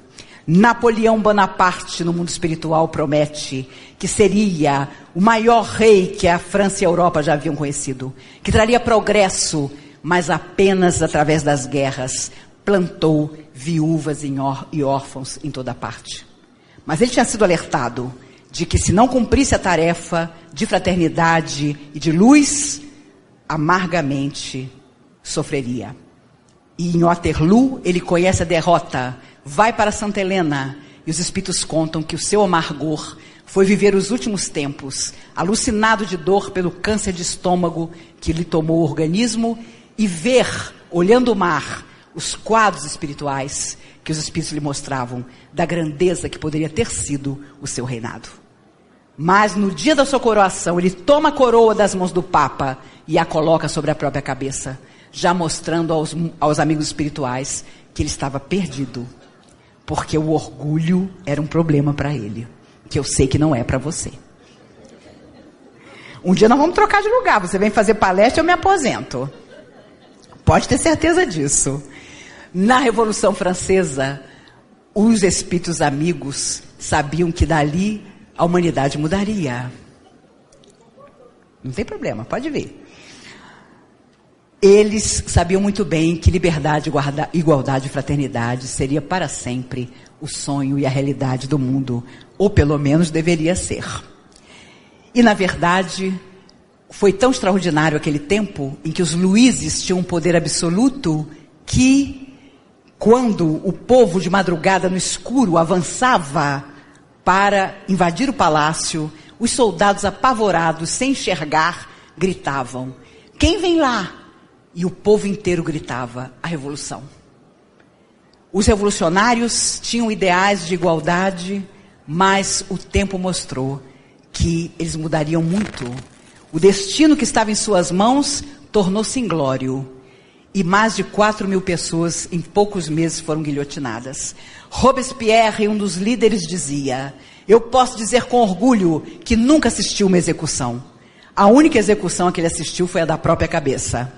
Napoleão Bonaparte, no mundo espiritual, promete que seria o maior rei que a França e a Europa já haviam conhecido, que traria progresso, mas apenas através das guerras plantou viúvas e órfãos em toda parte. Mas ele tinha sido alertado de que se não cumprisse a tarefa de fraternidade e de luz, amargamente sofreria. E em Waterloo ele conhece a derrota, vai para Santa Helena e os espíritos contam que o seu amargor foi viver os últimos tempos, alucinado de dor pelo câncer de estômago que lhe tomou o organismo e ver, olhando o mar, os quadros espirituais que os espíritos lhe mostravam da grandeza que poderia ter sido o seu reinado. Mas no dia da sua coroação, ele toma a coroa das mãos do Papa e a coloca sobre a própria cabeça, já mostrando aos, aos amigos espirituais que ele estava perdido, porque o orgulho era um problema para ele, que eu sei que não é para você. Um dia nós vamos trocar de lugar, você vem fazer palestra, eu me aposento. Pode ter certeza disso. Na Revolução Francesa, os espíritos amigos sabiam que dali a humanidade mudaria. Não tem problema, pode ver. Eles sabiam muito bem que liberdade, igualdade e fraternidade seria para sempre o sonho e a realidade do mundo, ou pelo menos deveria ser. E na verdade, foi tão extraordinário aquele tempo em que os Luíses tinham um poder absoluto que, quando o povo de madrugada no escuro avançava para invadir o palácio, os soldados apavorados, sem enxergar, gritavam: Quem vem lá? E o povo inteiro gritava: A revolução. Os revolucionários tinham ideais de igualdade, mas o tempo mostrou que eles mudariam muito. O destino que estava em suas mãos tornou-se inglório. E mais de 4 mil pessoas em poucos meses foram guilhotinadas. Robespierre, um dos líderes, dizia: Eu posso dizer com orgulho que nunca assistiu uma execução. A única execução a que ele assistiu foi a da própria cabeça.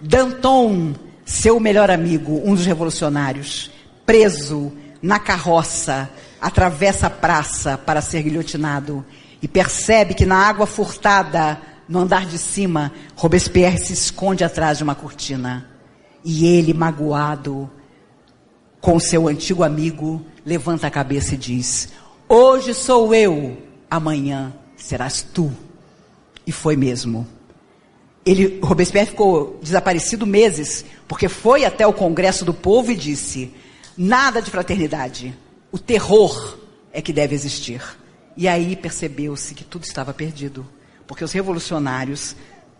Danton, seu melhor amigo, um dos revolucionários, preso na carroça, atravessa a praça para ser guilhotinado e percebe que na água furtada, no andar de cima, Robespierre se esconde atrás de uma cortina. E ele, magoado, com seu antigo amigo, levanta a cabeça e diz: Hoje sou eu, amanhã serás tu. E foi mesmo. Ele, Robespierre ficou desaparecido meses, porque foi até o Congresso do Povo e disse: nada de fraternidade, o terror é que deve existir. E aí percebeu-se que tudo estava perdido, porque os revolucionários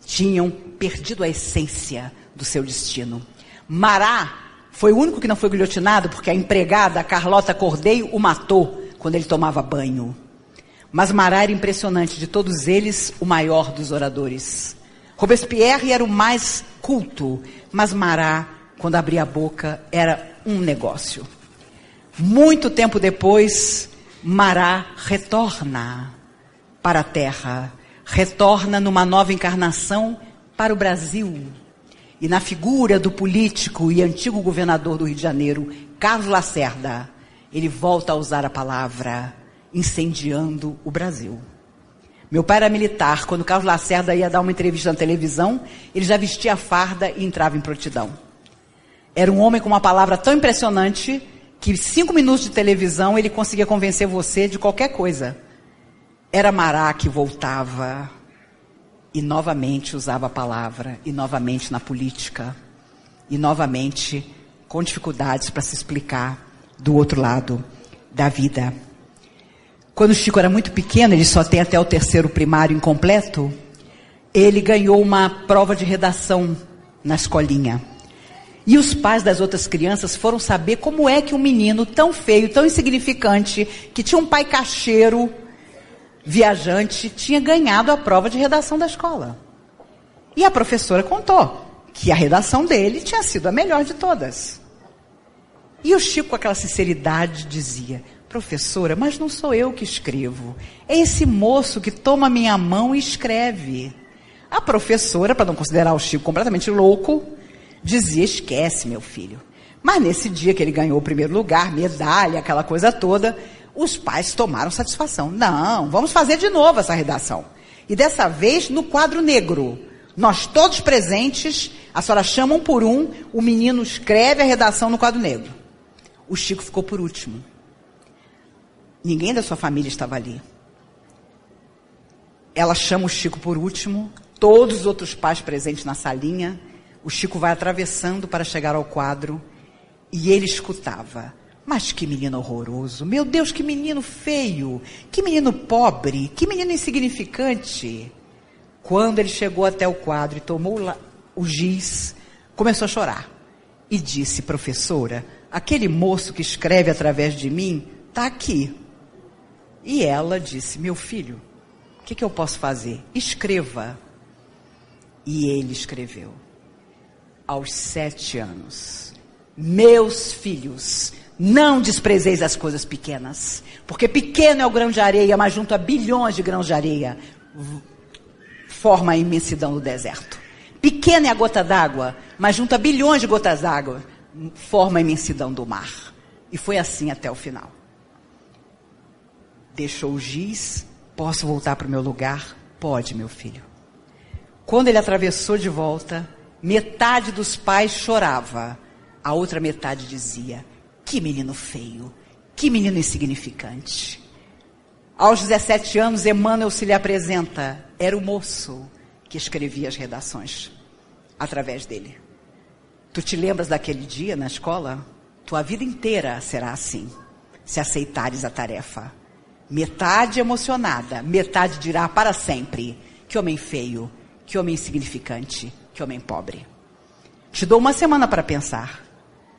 tinham perdido a essência do seu destino. Mará foi o único que não foi guilhotinado porque a empregada Carlota Cordeiro o matou quando ele tomava banho. Mas Marat era impressionante, de todos eles, o maior dos oradores. Robespierre era o mais culto, mas Marat, quando abria a boca, era um negócio. Muito tempo depois, Marat retorna para a terra, retorna numa nova encarnação para o Brasil e na figura do político e antigo governador do Rio de Janeiro, Carlos Lacerda, ele volta a usar a palavra incendiando o Brasil. Meu pai era militar, quando Carlos Lacerda ia dar uma entrevista na televisão, ele já vestia a farda e entrava em prontidão. Era um homem com uma palavra tão impressionante que cinco minutos de televisão ele conseguia convencer você de qualquer coisa. Era Mará que voltava e novamente usava a palavra, e novamente na política, e novamente com dificuldades para se explicar do outro lado da vida. Quando o Chico era muito pequeno, ele só tem até o terceiro primário incompleto, ele ganhou uma prova de redação na escolinha. E os pais das outras crianças foram saber como é que um menino tão feio, tão insignificante, que tinha um pai cacheiro, viajante tinha ganhado a prova de redação da escola. E a professora contou que a redação dele tinha sido a melhor de todas. E o Chico, com aquela sinceridade, dizia: Professora, mas não sou eu que escrevo. É esse moço que toma minha mão e escreve. A professora, para não considerar o Chico completamente louco, dizia: Esquece, meu filho. Mas nesse dia que ele ganhou o primeiro lugar, medalha, aquela coisa toda, os pais tomaram satisfação. Não, vamos fazer de novo essa redação. E dessa vez no quadro negro. Nós todos presentes, a senhora chama um por um, o menino escreve a redação no quadro negro. O Chico ficou por último. Ninguém da sua família estava ali. Ela chama o Chico por último, todos os outros pais presentes na salinha. O Chico vai atravessando para chegar ao quadro e ele escutava. Mas que menino horroroso. Meu Deus, que menino feio. Que menino pobre. Que menino insignificante. Quando ele chegou até o quadro e tomou o giz, começou a chorar. e disse: Professora, aquele moço que escreve através de mim está aqui. E ela disse: Meu filho, o que, que eu posso fazer? Escreva. E ele escreveu. Aos sete anos, meus filhos, não desprezeis as coisas pequenas, porque pequeno é o grão de areia, mas junto a bilhões de grãos de areia, forma a imensidão do deserto. Pequena é a gota d'água, mas junto a bilhões de gotas d'água, forma a imensidão do mar. E foi assim até o final. Deixou o giz, posso voltar para o meu lugar? Pode, meu filho. Quando ele atravessou de volta, metade dos pais chorava, a outra metade dizia: Que menino feio, que menino insignificante. Aos 17 anos, Emmanuel se lhe apresenta. Era o moço que escrevia as redações através dele. Tu te lembras daquele dia na escola? Tua vida inteira será assim, se aceitares a tarefa. Metade emocionada, metade dirá para sempre: que homem feio, que homem insignificante, que homem pobre. Te dou uma semana para pensar.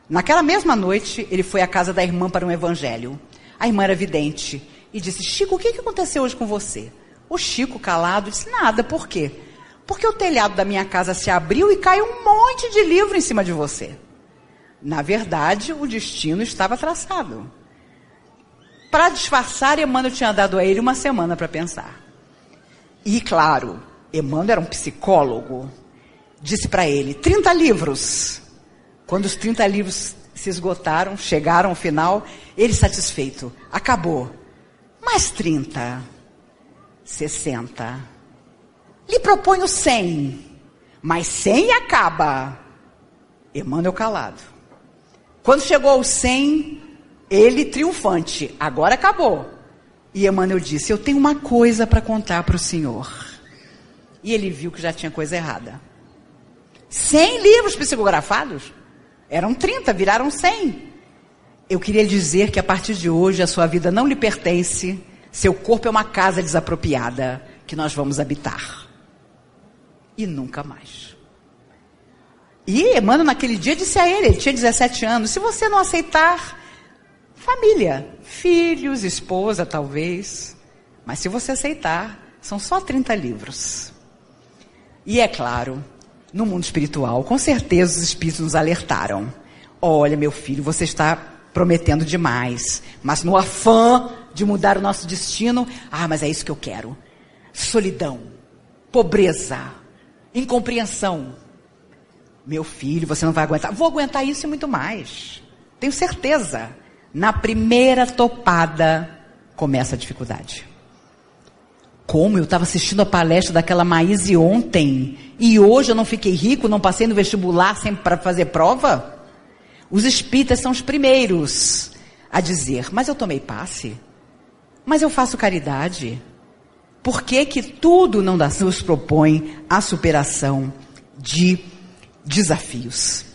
Naquela mesma noite, ele foi à casa da irmã para um evangelho. A irmã era vidente e disse: Chico, o que, aconteceu hoje com você? O Chico, calado, disse: Nada, por quê? Porque o telhado da minha casa se abriu e caiu um monte de livro em cima de você. Na verdade, o destino estava traçado. Para disfarçar, Emmanuel tinha dado a ele uma semana para pensar. E, claro, Emmanuel era um psicólogo. Disse para ele: 30 livros. Quando os 30 livros se esgotaram, chegaram ao final, ele satisfeito. Acabou. Mais 30. 60. Lhe proponho 100. Mas 100 acaba. Emmanuel calado. Quando chegou aos 100, ele triunfante. Agora acabou. E Emmanuel disse: Eu tenho uma coisa para contar para o senhor. E ele viu que já tinha coisa errada. 100 livros psicografados? Eram 30, viraram 100. Eu queria dizer que a partir de hoje a sua vida não lhe pertence, seu corpo é uma casa desapropriada que nós vamos habitar. E nunca mais. E Emmanuel naquele dia disse a ele, ele tinha 17 anos, se você não aceitar, família, filhos, esposa talvez, mas se você aceitar, são só 30 livros. E é claro, no mundo espiritual, com certeza os espíritos nos alertaram. Olha, meu filho, você está prometendo demais, mas no afã de mudar o nosso destino, ah, mas é isso que eu quero. Solidão, pobreza, incompreensão. Meu filho, você não vai aguentar. Vou aguentar isso e muito mais. Tenho certeza. Na primeira topada começa a dificuldade. Como eu estava assistindo a palestra daquela Maíse ontem e hoje eu não fiquei rico, não passei no vestibular sempre para fazer prova? Os espíritas são os primeiros a dizer: Mas eu tomei passe? Mas eu faço caridade? Por que, que tudo não nos propõe a superação de desafios?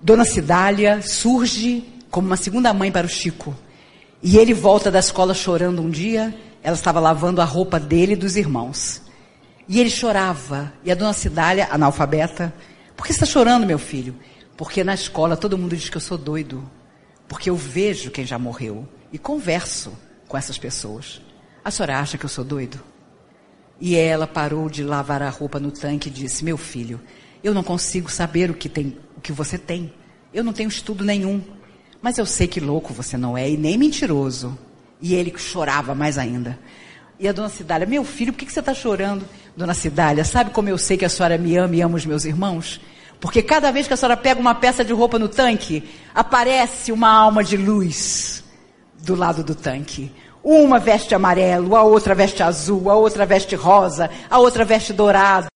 Dona Cidália surge como uma segunda mãe para o Chico. E ele volta da escola chorando um dia ela estava lavando a roupa dele e dos irmãos. E ele chorava. E a dona Cidália, analfabeta, por que você está chorando, meu filho? Porque na escola todo mundo diz que eu sou doido. Porque eu vejo quem já morreu e converso com essas pessoas. A senhora acha que eu sou doido? E ela parou de lavar a roupa no tanque e disse: Meu filho, eu não consigo saber o que, tem, o que você tem. Eu não tenho estudo nenhum. Mas eu sei que louco você não é e nem mentiroso. E ele chorava mais ainda. E a dona Cidália, meu filho, por que, você está chorando? Dona Cidália, sabe como eu sei que a senhora me ama e ama os meus irmãos? Porque cada vez que a senhora pega uma peça de roupa no tanque, aparece uma alma de luz do lado do tanque. Uma veste amarelo, a outra veste azul, a outra veste rosa, a outra veste dourado.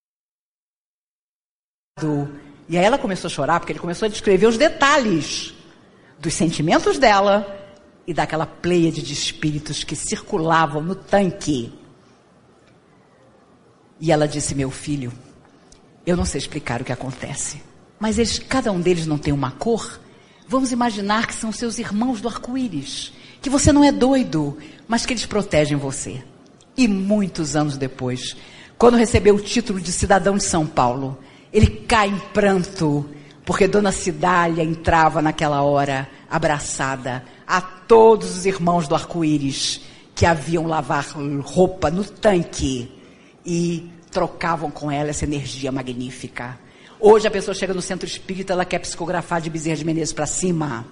E aí ela começou a chorar, porque ele começou a descrever os detalhes dos sentimentos dela e daquela pleiade de espíritos que circulavam no tanque. E ela disse: Meu filho, eu não sei explicar o que acontece, mas eles, cada um deles não tem uma cor. Vamos imaginar que são seus irmãos do arco-íris, que você não é doido, mas que eles protegem você. E muitos anos depois, quando recebeu o título de cidadão de São Paulo, ele cai em pranto, Porque Dona Cidália entrava naquela hora abraçada a todos os irmãos do arco-íris que haviam lavar roupa no tanque e trocavam com ela essa energia magnífica. Hoje a pessoa chega no centro espírita, ela quer psicografar de Bezerra de Menezes para cima.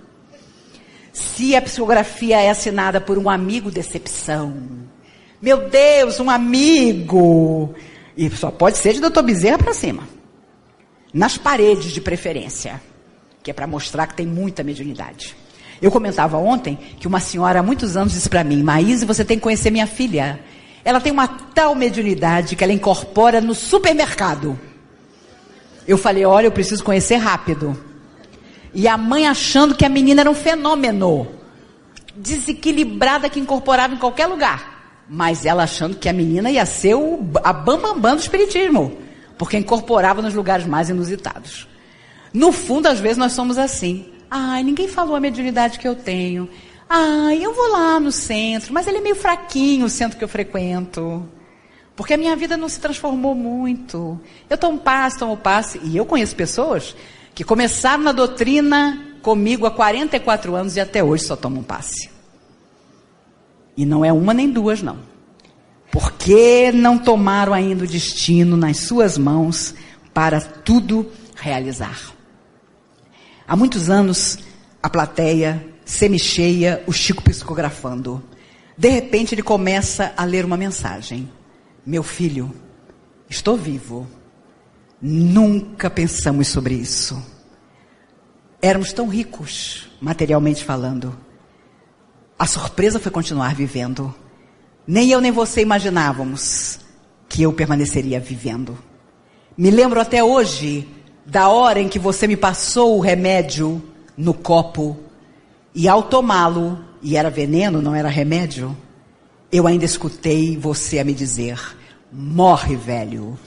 Se a psicografia é assinada por um amigo, decepção. Meu Deus, um amigo! E só pode ser de doutor Bezerra para cima. Nas paredes, de preferência. Que é para mostrar que tem muita mediunidade. Eu comentava ontem que uma senhora há muitos anos disse para mim, Maíse, você tem que conhecer minha filha. Ela tem uma tal mediunidade que ela incorpora no supermercado. Eu falei, olha, eu preciso conhecer rápido. E a mãe achando que a menina era um fenômeno. Desequilibrada que incorporava em qualquer lugar. Mas ela achando que a menina ia ser o, a bambambam bam, bam do espiritismo. Porque incorporava nos lugares mais inusitados. No fundo, às vezes, nós somos assim. Ai, ninguém falou a mediunidade que eu tenho. Ai, eu vou lá no centro, mas ele é meio fraquinho, o centro que eu frequento. Porque a minha vida não se transformou muito. Eu tomo passe, tomo passe. E eu conheço pessoas que começaram na doutrina comigo há 44 anos e até hoje só tomam passe. E não é uma nem duas, não. Porque não tomaram ainda o destino nas suas mãos para tudo realizar. Há muitos anos, a plateia semi-cheia, o Chico psicografando. De repente, ele começa a ler uma mensagem. Meu filho, estou vivo. Nunca pensamos sobre isso. Éramos tão ricos, materialmente falando. A surpresa foi continuar vivendo. Nem eu nem você imaginávamos que eu permaneceria vivendo. Me lembro até hoje da hora em que você me passou o remédio no copo e ao tomá-lo, e era veneno, não era remédio, eu ainda escutei você a me dizer: morre, velho,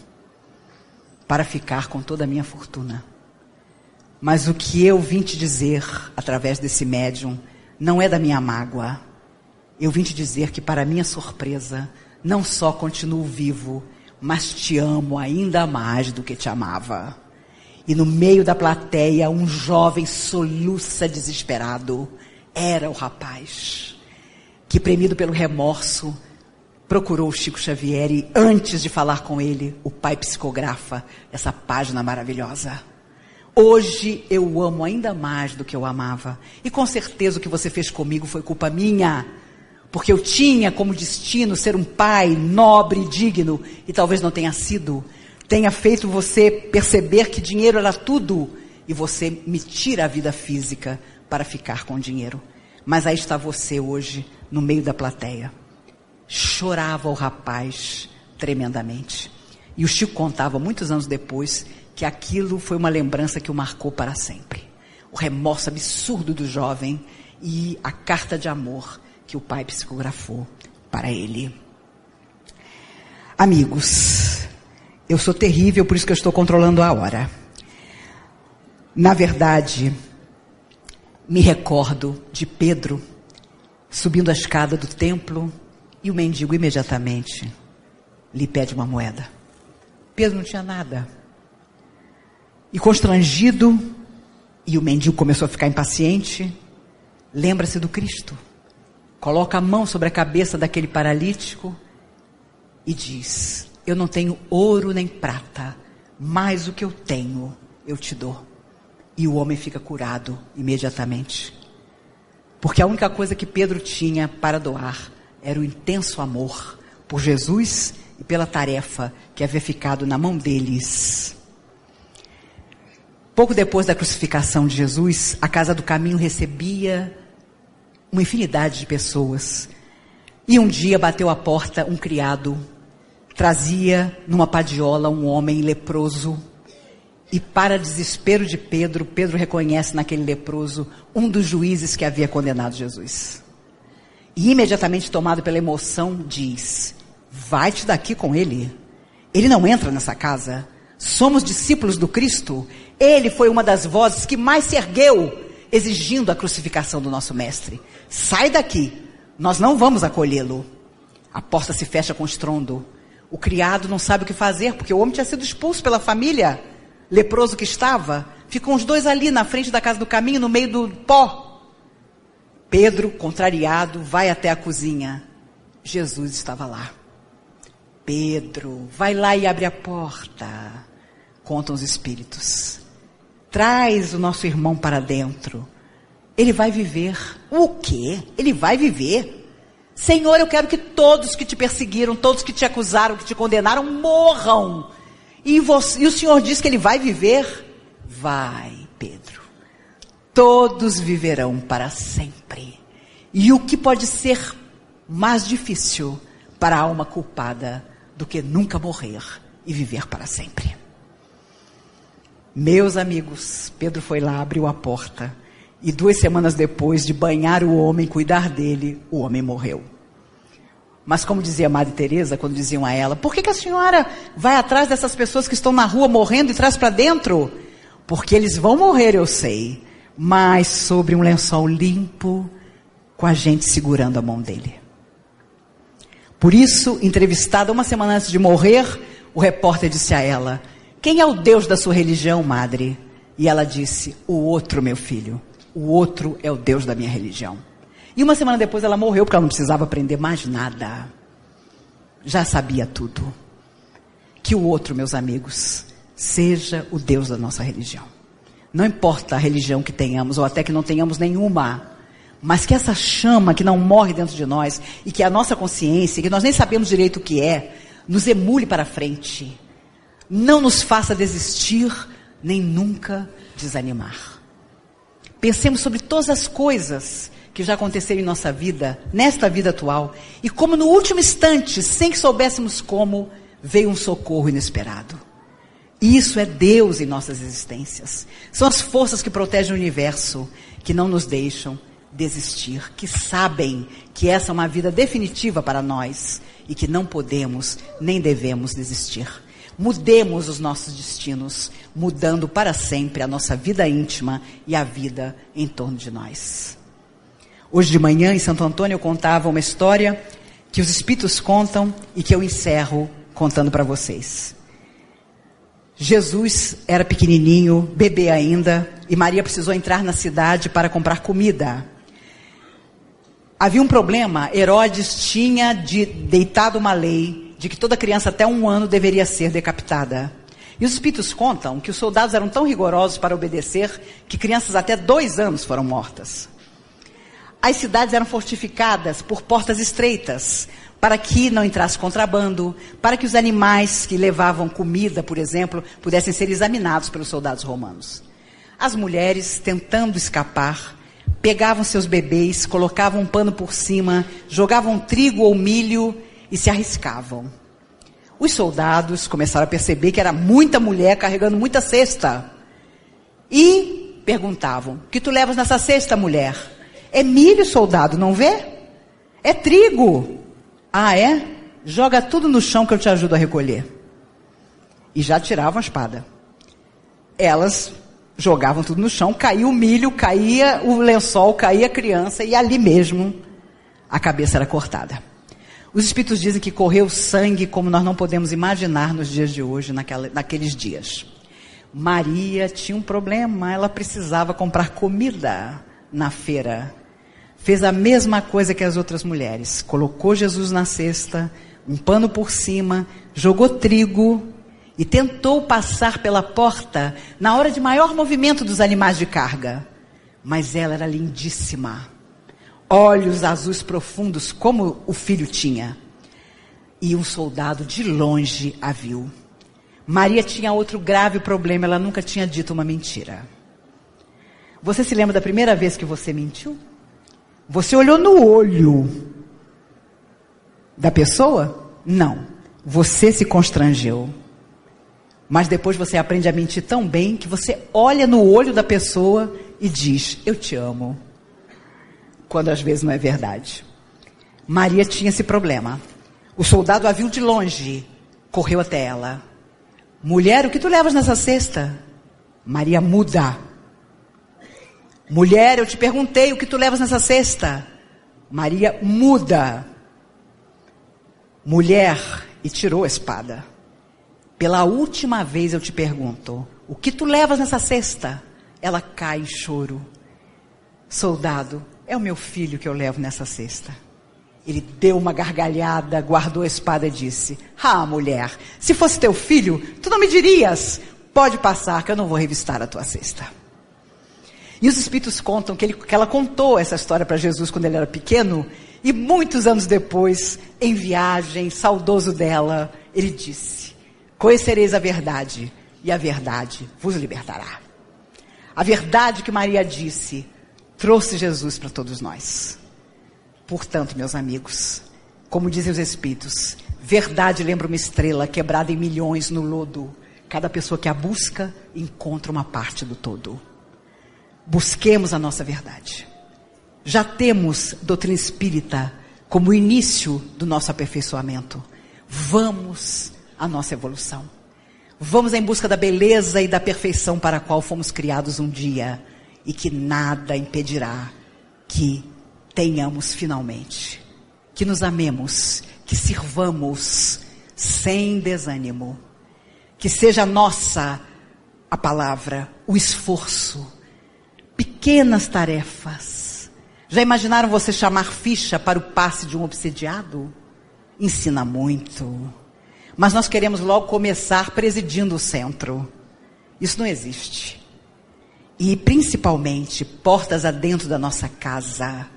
para ficar com toda a minha fortuna. Mas o que eu vim te dizer através desse médium não é da minha mágoa. Eu vim te dizer que, para minha surpresa, não só continuo vivo, mas te amo ainda mais do que te amava. E no meio da plateia, um jovem soluça desesperado. Era o rapaz que, premido pelo remorso, procurou Chico Xavier e, antes de falar com ele, o pai psicografa essa página maravilhosa. Hoje eu amo ainda mais do que eu amava. E com certeza o que você fez comigo foi culpa minha. Porque eu tinha como destino ser um pai nobre e digno, e talvez não tenha sido. Tenha feito você perceber que dinheiro era tudo, e você me tira a vida física para ficar com dinheiro. Mas aí está você hoje, no meio da plateia. Chorava o rapaz tremendamente. E o Chico contava muitos anos depois que aquilo foi uma lembrança que o marcou para sempre. O remorso absurdo do jovem e a carta de amor que o pai psicografou para ele. Amigos, eu sou terrível, por isso que eu estou controlando a hora. Na verdade, me recordo de Pedro subindo a escada do templo e o mendigo imediatamente lhe pede uma moeda. Pedro não tinha nada. E constrangido, e o mendigo começou a ficar impaciente, lembra-se do Cristo. Coloca a mão sobre a cabeça daquele paralítico e diz: Eu não tenho ouro nem prata, mas o que eu tenho eu te dou. E o homem fica curado imediatamente. Porque a única coisa que Pedro tinha para doar era o intenso amor por Jesus e pela tarefa que havia ficado na mão deles. Pouco depois da crucificação de Jesus, a Casa do Caminho recebia uma infinidade de pessoas. E um dia bateu à porta um criado, trazia numa padiola um homem leproso e para desespero de Pedro, Pedro reconhece naquele leproso um dos juízes que havia condenado Jesus. E imediatamente tomado pela emoção, diz: Vai-te daqui com ele. Ele não entra nessa casa. Somos discípulos do Cristo. Ele foi uma das vozes que mais se ergueu exigindo a crucificação do nosso mestre. Sai daqui. Nós não vamos acolhê-lo. A porta se fecha com estrondo. O criado não sabe o que fazer porque o homem tinha sido expulso pela família leproso que estava, Ficam os dois ali na frente da casa do caminho, no meio do pó. Pedro, contrariado, vai até a cozinha. Jesus estava lá. Pedro, vai lá e abre a porta. Contam os espíritos. Traz o nosso irmão para dentro. Ele vai viver. O quê? Ele vai viver. Senhor, eu quero que todos que te perseguiram, todos que te acusaram, que te condenaram, morram. E, você, e o Senhor diz que ele vai viver? Vai, Pedro. Todos viverão para sempre. E o que pode ser mais difícil para a alma culpada do que nunca morrer e viver para sempre? Meus amigos, Pedro foi lá, abriu a porta, e duas semanas depois de banhar o homem, cuidar dele, o homem morreu. Mas como dizia a Madre Teresa, quando diziam a ela, por que, que a senhora vai atrás dessas pessoas que estão na rua morrendo e traz para dentro? Porque eles vão morrer, eu sei, mas sobre um lençol limpo, com a gente segurando a mão dele. Por isso, entrevistada uma semana antes de morrer, o repórter disse a ela: Quem é o Deus da sua religião, madre? E ela disse: O outro, meu filho. O outro é o Deus da minha religião. E uma semana depois ela morreu porque ela não precisava aprender mais nada. Já sabia tudo. Que o outro, meus amigos, seja o Deus da nossa religião. Não importa a religião que tenhamos ou até que não tenhamos nenhuma mas que essa chama que não morre dentro de nós e que a nossa consciência, que nós nem sabemos direito o que é, nos emule para frente. Não nos faça desistir, nem nunca desanimar. Pensemos sobre todas as coisas que já aconteceram em nossa vida, nesta vida atual, e como no último instante, sem que soubéssemos como, veio um socorro inesperado. Isso é Deus em nossas existências. São as forças que protegem o universo, que não nos deixam desistir, que sabem que essa é uma vida definitiva para nós e que não podemos nem devemos desistir. Mudemos os nossos destinos, mudando para sempre a nossa vida íntima e a vida em torno de nós. Hoje de manhã, em Santo Antônio, eu contava uma história que os espíritos contam e que eu encerro contando para vocês. Jesus era pequenininho, bebê ainda, e Maria precisou entrar na cidade para comprar comida. Havia um problema, Herodes tinha de, deitado uma lei de que toda criança até um ano deveria ser decapitada. E os espíritos contam que os soldados eram tão rigorosos para obedecer que crianças até dois anos foram mortas. As cidades eram fortificadas por portas estreitas, para que não entrasse contrabando, para que os animais que levavam comida, por exemplo, pudessem ser examinados pelos soldados romanos. As mulheres, tentando escapar, pegavam seus bebês, colocavam um pano por cima, jogavam trigo ou milho e se arriscavam. Os soldados começaram a perceber que era muita mulher carregando muita cesta. E perguntavam: "Que tu levas nessa cesta, mulher?" "É milho, soldado, não vê? É trigo." "Ah, é? Joga tudo no chão que eu te ajudo a recolher." E já tiravam a espada. Elas jogavam tudo no chão, caía o milho, caía o lençol, caía a criança e ali mesmo a cabeça era cortada. Os espíritos dizem que correu sangue como nós não podemos imaginar nos dias de hoje, naquela, naqueles dias. Maria tinha um problema, ela precisava comprar comida na feira. Fez a mesma coisa que as outras mulheres. Colocou Jesus na cesta, um pano por cima, jogou trigo e tentou passar pela porta na hora de maior movimento dos animais de carga. Mas ela era lindíssima. Olhos azuis profundos, como o filho tinha. E um soldado de longe a viu. Maria tinha outro grave problema, ela nunca tinha dito uma mentira. Você se lembra da primeira vez que você mentiu? Você olhou no olho da pessoa? Não. Você se constrangeu. Mas depois você aprende a mentir tão bem que você olha no olho da pessoa e diz: Eu te amo. Quando às vezes não é verdade. Maria tinha esse problema. O soldado a viu de longe, correu até ela. Mulher, o que tu levas nessa cesta? Maria muda. Mulher, eu te perguntei o que tu levas nessa cesta. Maria muda. Mulher, e tirou a espada. Pela última vez eu te pergunto: O que tu levas nessa cesta? Ela cai em choro. Soldado, é o meu filho que eu levo nessa cesta. Ele deu uma gargalhada, guardou a espada e disse: Ah, mulher, se fosse teu filho, tu não me dirias. Pode passar, que eu não vou revistar a tua cesta. E os espíritos contam que, ele, que ela contou essa história para Jesus quando ele era pequeno, e muitos anos depois, em viagem, saudoso dela, ele disse: Conhecereis a verdade, e a verdade vos libertará. A verdade que Maria disse trouxe Jesus para todos nós. Portanto, meus amigos, como dizem os Espíritos, verdade lembra uma estrela quebrada em milhões no lodo. Cada pessoa que a busca encontra uma parte do todo. Busquemos a nossa verdade. Já temos doutrina espírita como início do nosso aperfeiçoamento. Vamos à nossa evolução. Vamos em busca da beleza e da perfeição para a qual fomos criados um dia e que nada impedirá que tenhamos finalmente. Que nos amemos, que sirvamos sem desânimo. Que seja nossa a palavra, o esforço pequenas tarefas. Já imaginaram você chamar ficha para o passe de um obsediado? Ensina muito. Mas nós queremos logo começar presidindo o centro. Isso não existe. E principalmente, portas adentro da nossa casa,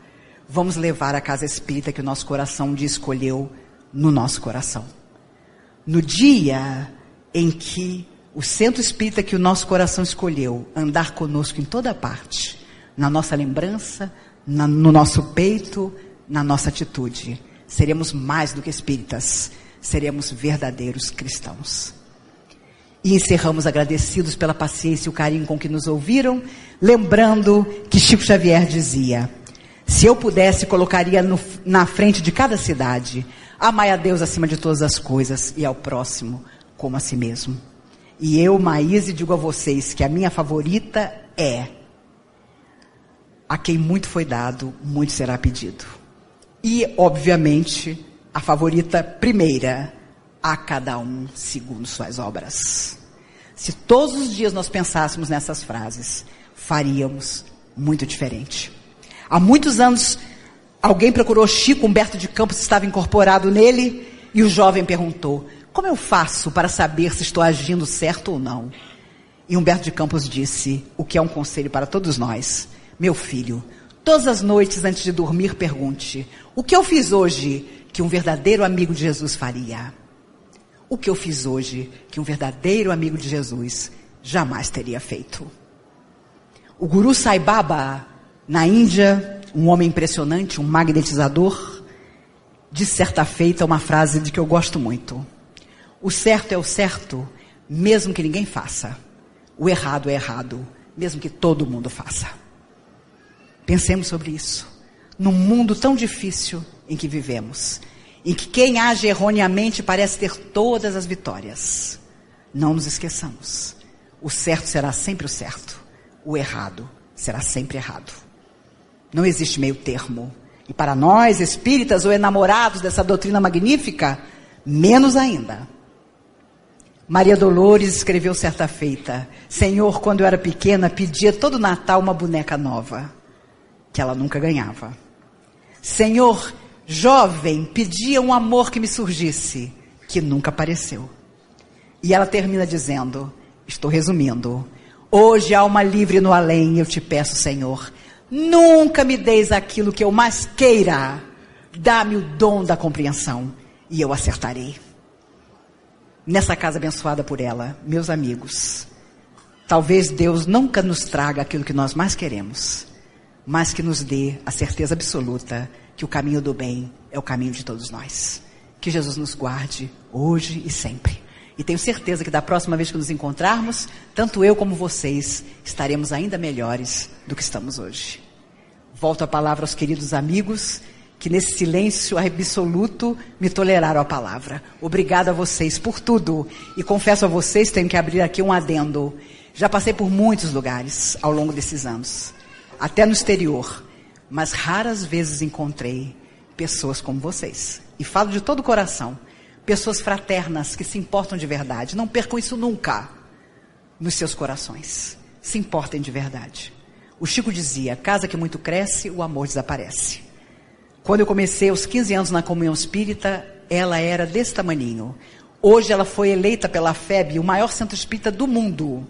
vamos levar a casa espírita que o nosso coração dia escolheu no nosso coração. No dia em que o centro espírita que o nosso coração escolheu andar conosco em toda parte, na nossa lembrança, na, no nosso peito, na nossa atitude. Seremos mais do que espíritas, seremos verdadeiros cristãos. E encerramos agradecidos pela paciência e o carinho com que nos ouviram, lembrando que Chico Xavier dizia: se eu pudesse, colocaria no, na frente de cada cidade, amai a Deus acima de todas as coisas e ao próximo como a si mesmo. E eu, Maíse, digo a vocês que a minha favorita é a quem muito foi dado, muito será pedido. E, obviamente, a favorita primeira, a cada um segundo suas obras. Se todos os dias nós pensássemos nessas frases, faríamos muito diferente. Há muitos anos, alguém procurou Chico Humberto de Campos, estava incorporado nele, e o jovem perguntou: como eu faço para saber se estou agindo certo ou não? E Humberto de Campos disse, o que é um conselho para todos nós: Meu filho, todas as noites antes de dormir, pergunte: O que eu fiz hoje que um verdadeiro amigo de Jesus faria? O que eu fiz hoje que um verdadeiro amigo de Jesus jamais teria feito? O Guru Sai Baba, na Índia, um homem impressionante, um magnetizador, disse certa feita uma frase de que eu gosto muito. O certo é o certo, mesmo que ninguém faça. O errado é errado, mesmo que todo mundo faça. Pensemos sobre isso. Num mundo tão difícil em que vivemos, em que quem age erroneamente parece ter todas as vitórias. Não nos esqueçamos. O certo será sempre o certo. O errado será sempre errado. Não existe meio termo. E para nós, espíritas ou enamorados dessa doutrina magnífica, menos ainda. Maria Dolores escreveu certa feita: Senhor, quando eu era pequena, pedia todo Natal uma boneca nova, que ela nunca ganhava. Senhor, jovem, pedia um amor que me surgisse, que nunca apareceu. E ela termina dizendo: Estou resumindo. Hoje, alma livre no além, eu te peço, Senhor, nunca me deis aquilo que eu mais queira. Dá-me o dom da compreensão e eu acertarei nessa casa abençoada por ela, meus amigos. Talvez Deus nunca nos traga aquilo que nós mais queremos, mas que nos dê a certeza absoluta que o caminho do bem é o caminho de todos nós. Que Jesus nos guarde hoje e sempre. E tenho certeza que da próxima vez que nos encontrarmos, tanto eu como vocês estaremos ainda melhores do que estamos hoje. Volto a palavra aos queridos amigos que nesse silêncio absoluto me toleraram a palavra. Obrigada a vocês por tudo. E confesso a vocês, tenho que abrir aqui um adendo. Já passei por muitos lugares ao longo desses anos, até no exterior, mas raras vezes encontrei pessoas como vocês. E falo de todo o coração. Pessoas fraternas que se importam de verdade. Não percam isso nunca. nos seus corações. Se importem de verdade. O Chico dizia: casa que muito cresce, o amor desaparece. Quando eu comecei aos 15 anos na comunhão espírita, ela era desse tamaninho. Hoje ela foi eleita pela FEB o maior centro espírita do mundo.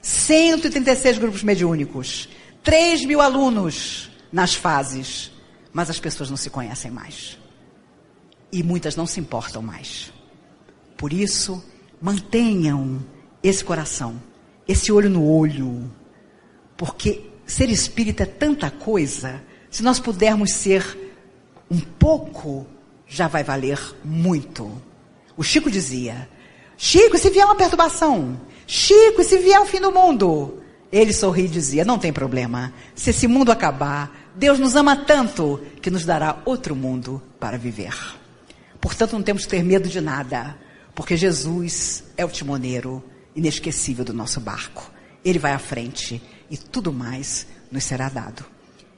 136 grupos mediúnicos, 3 mil alunos nas fases, mas as pessoas não se conhecem mais. E muitas não se importam mais. Por isso, mantenham esse coração, esse olho no olho, porque ser espírita é tanta coisa, se nós pudermos ser um pouco, já vai valer muito. O Chico dizia: Chico, se vier uma perturbação, Chico, se vier o fim do mundo. Ele sorria e dizia: Não tem problema. Se esse mundo acabar, Deus nos ama tanto que nos dará outro mundo para viver. Portanto, não temos que ter medo de nada, porque Jesus é o timoneiro inesquecível do nosso barco. Ele vai à frente e tudo mais nos será dado.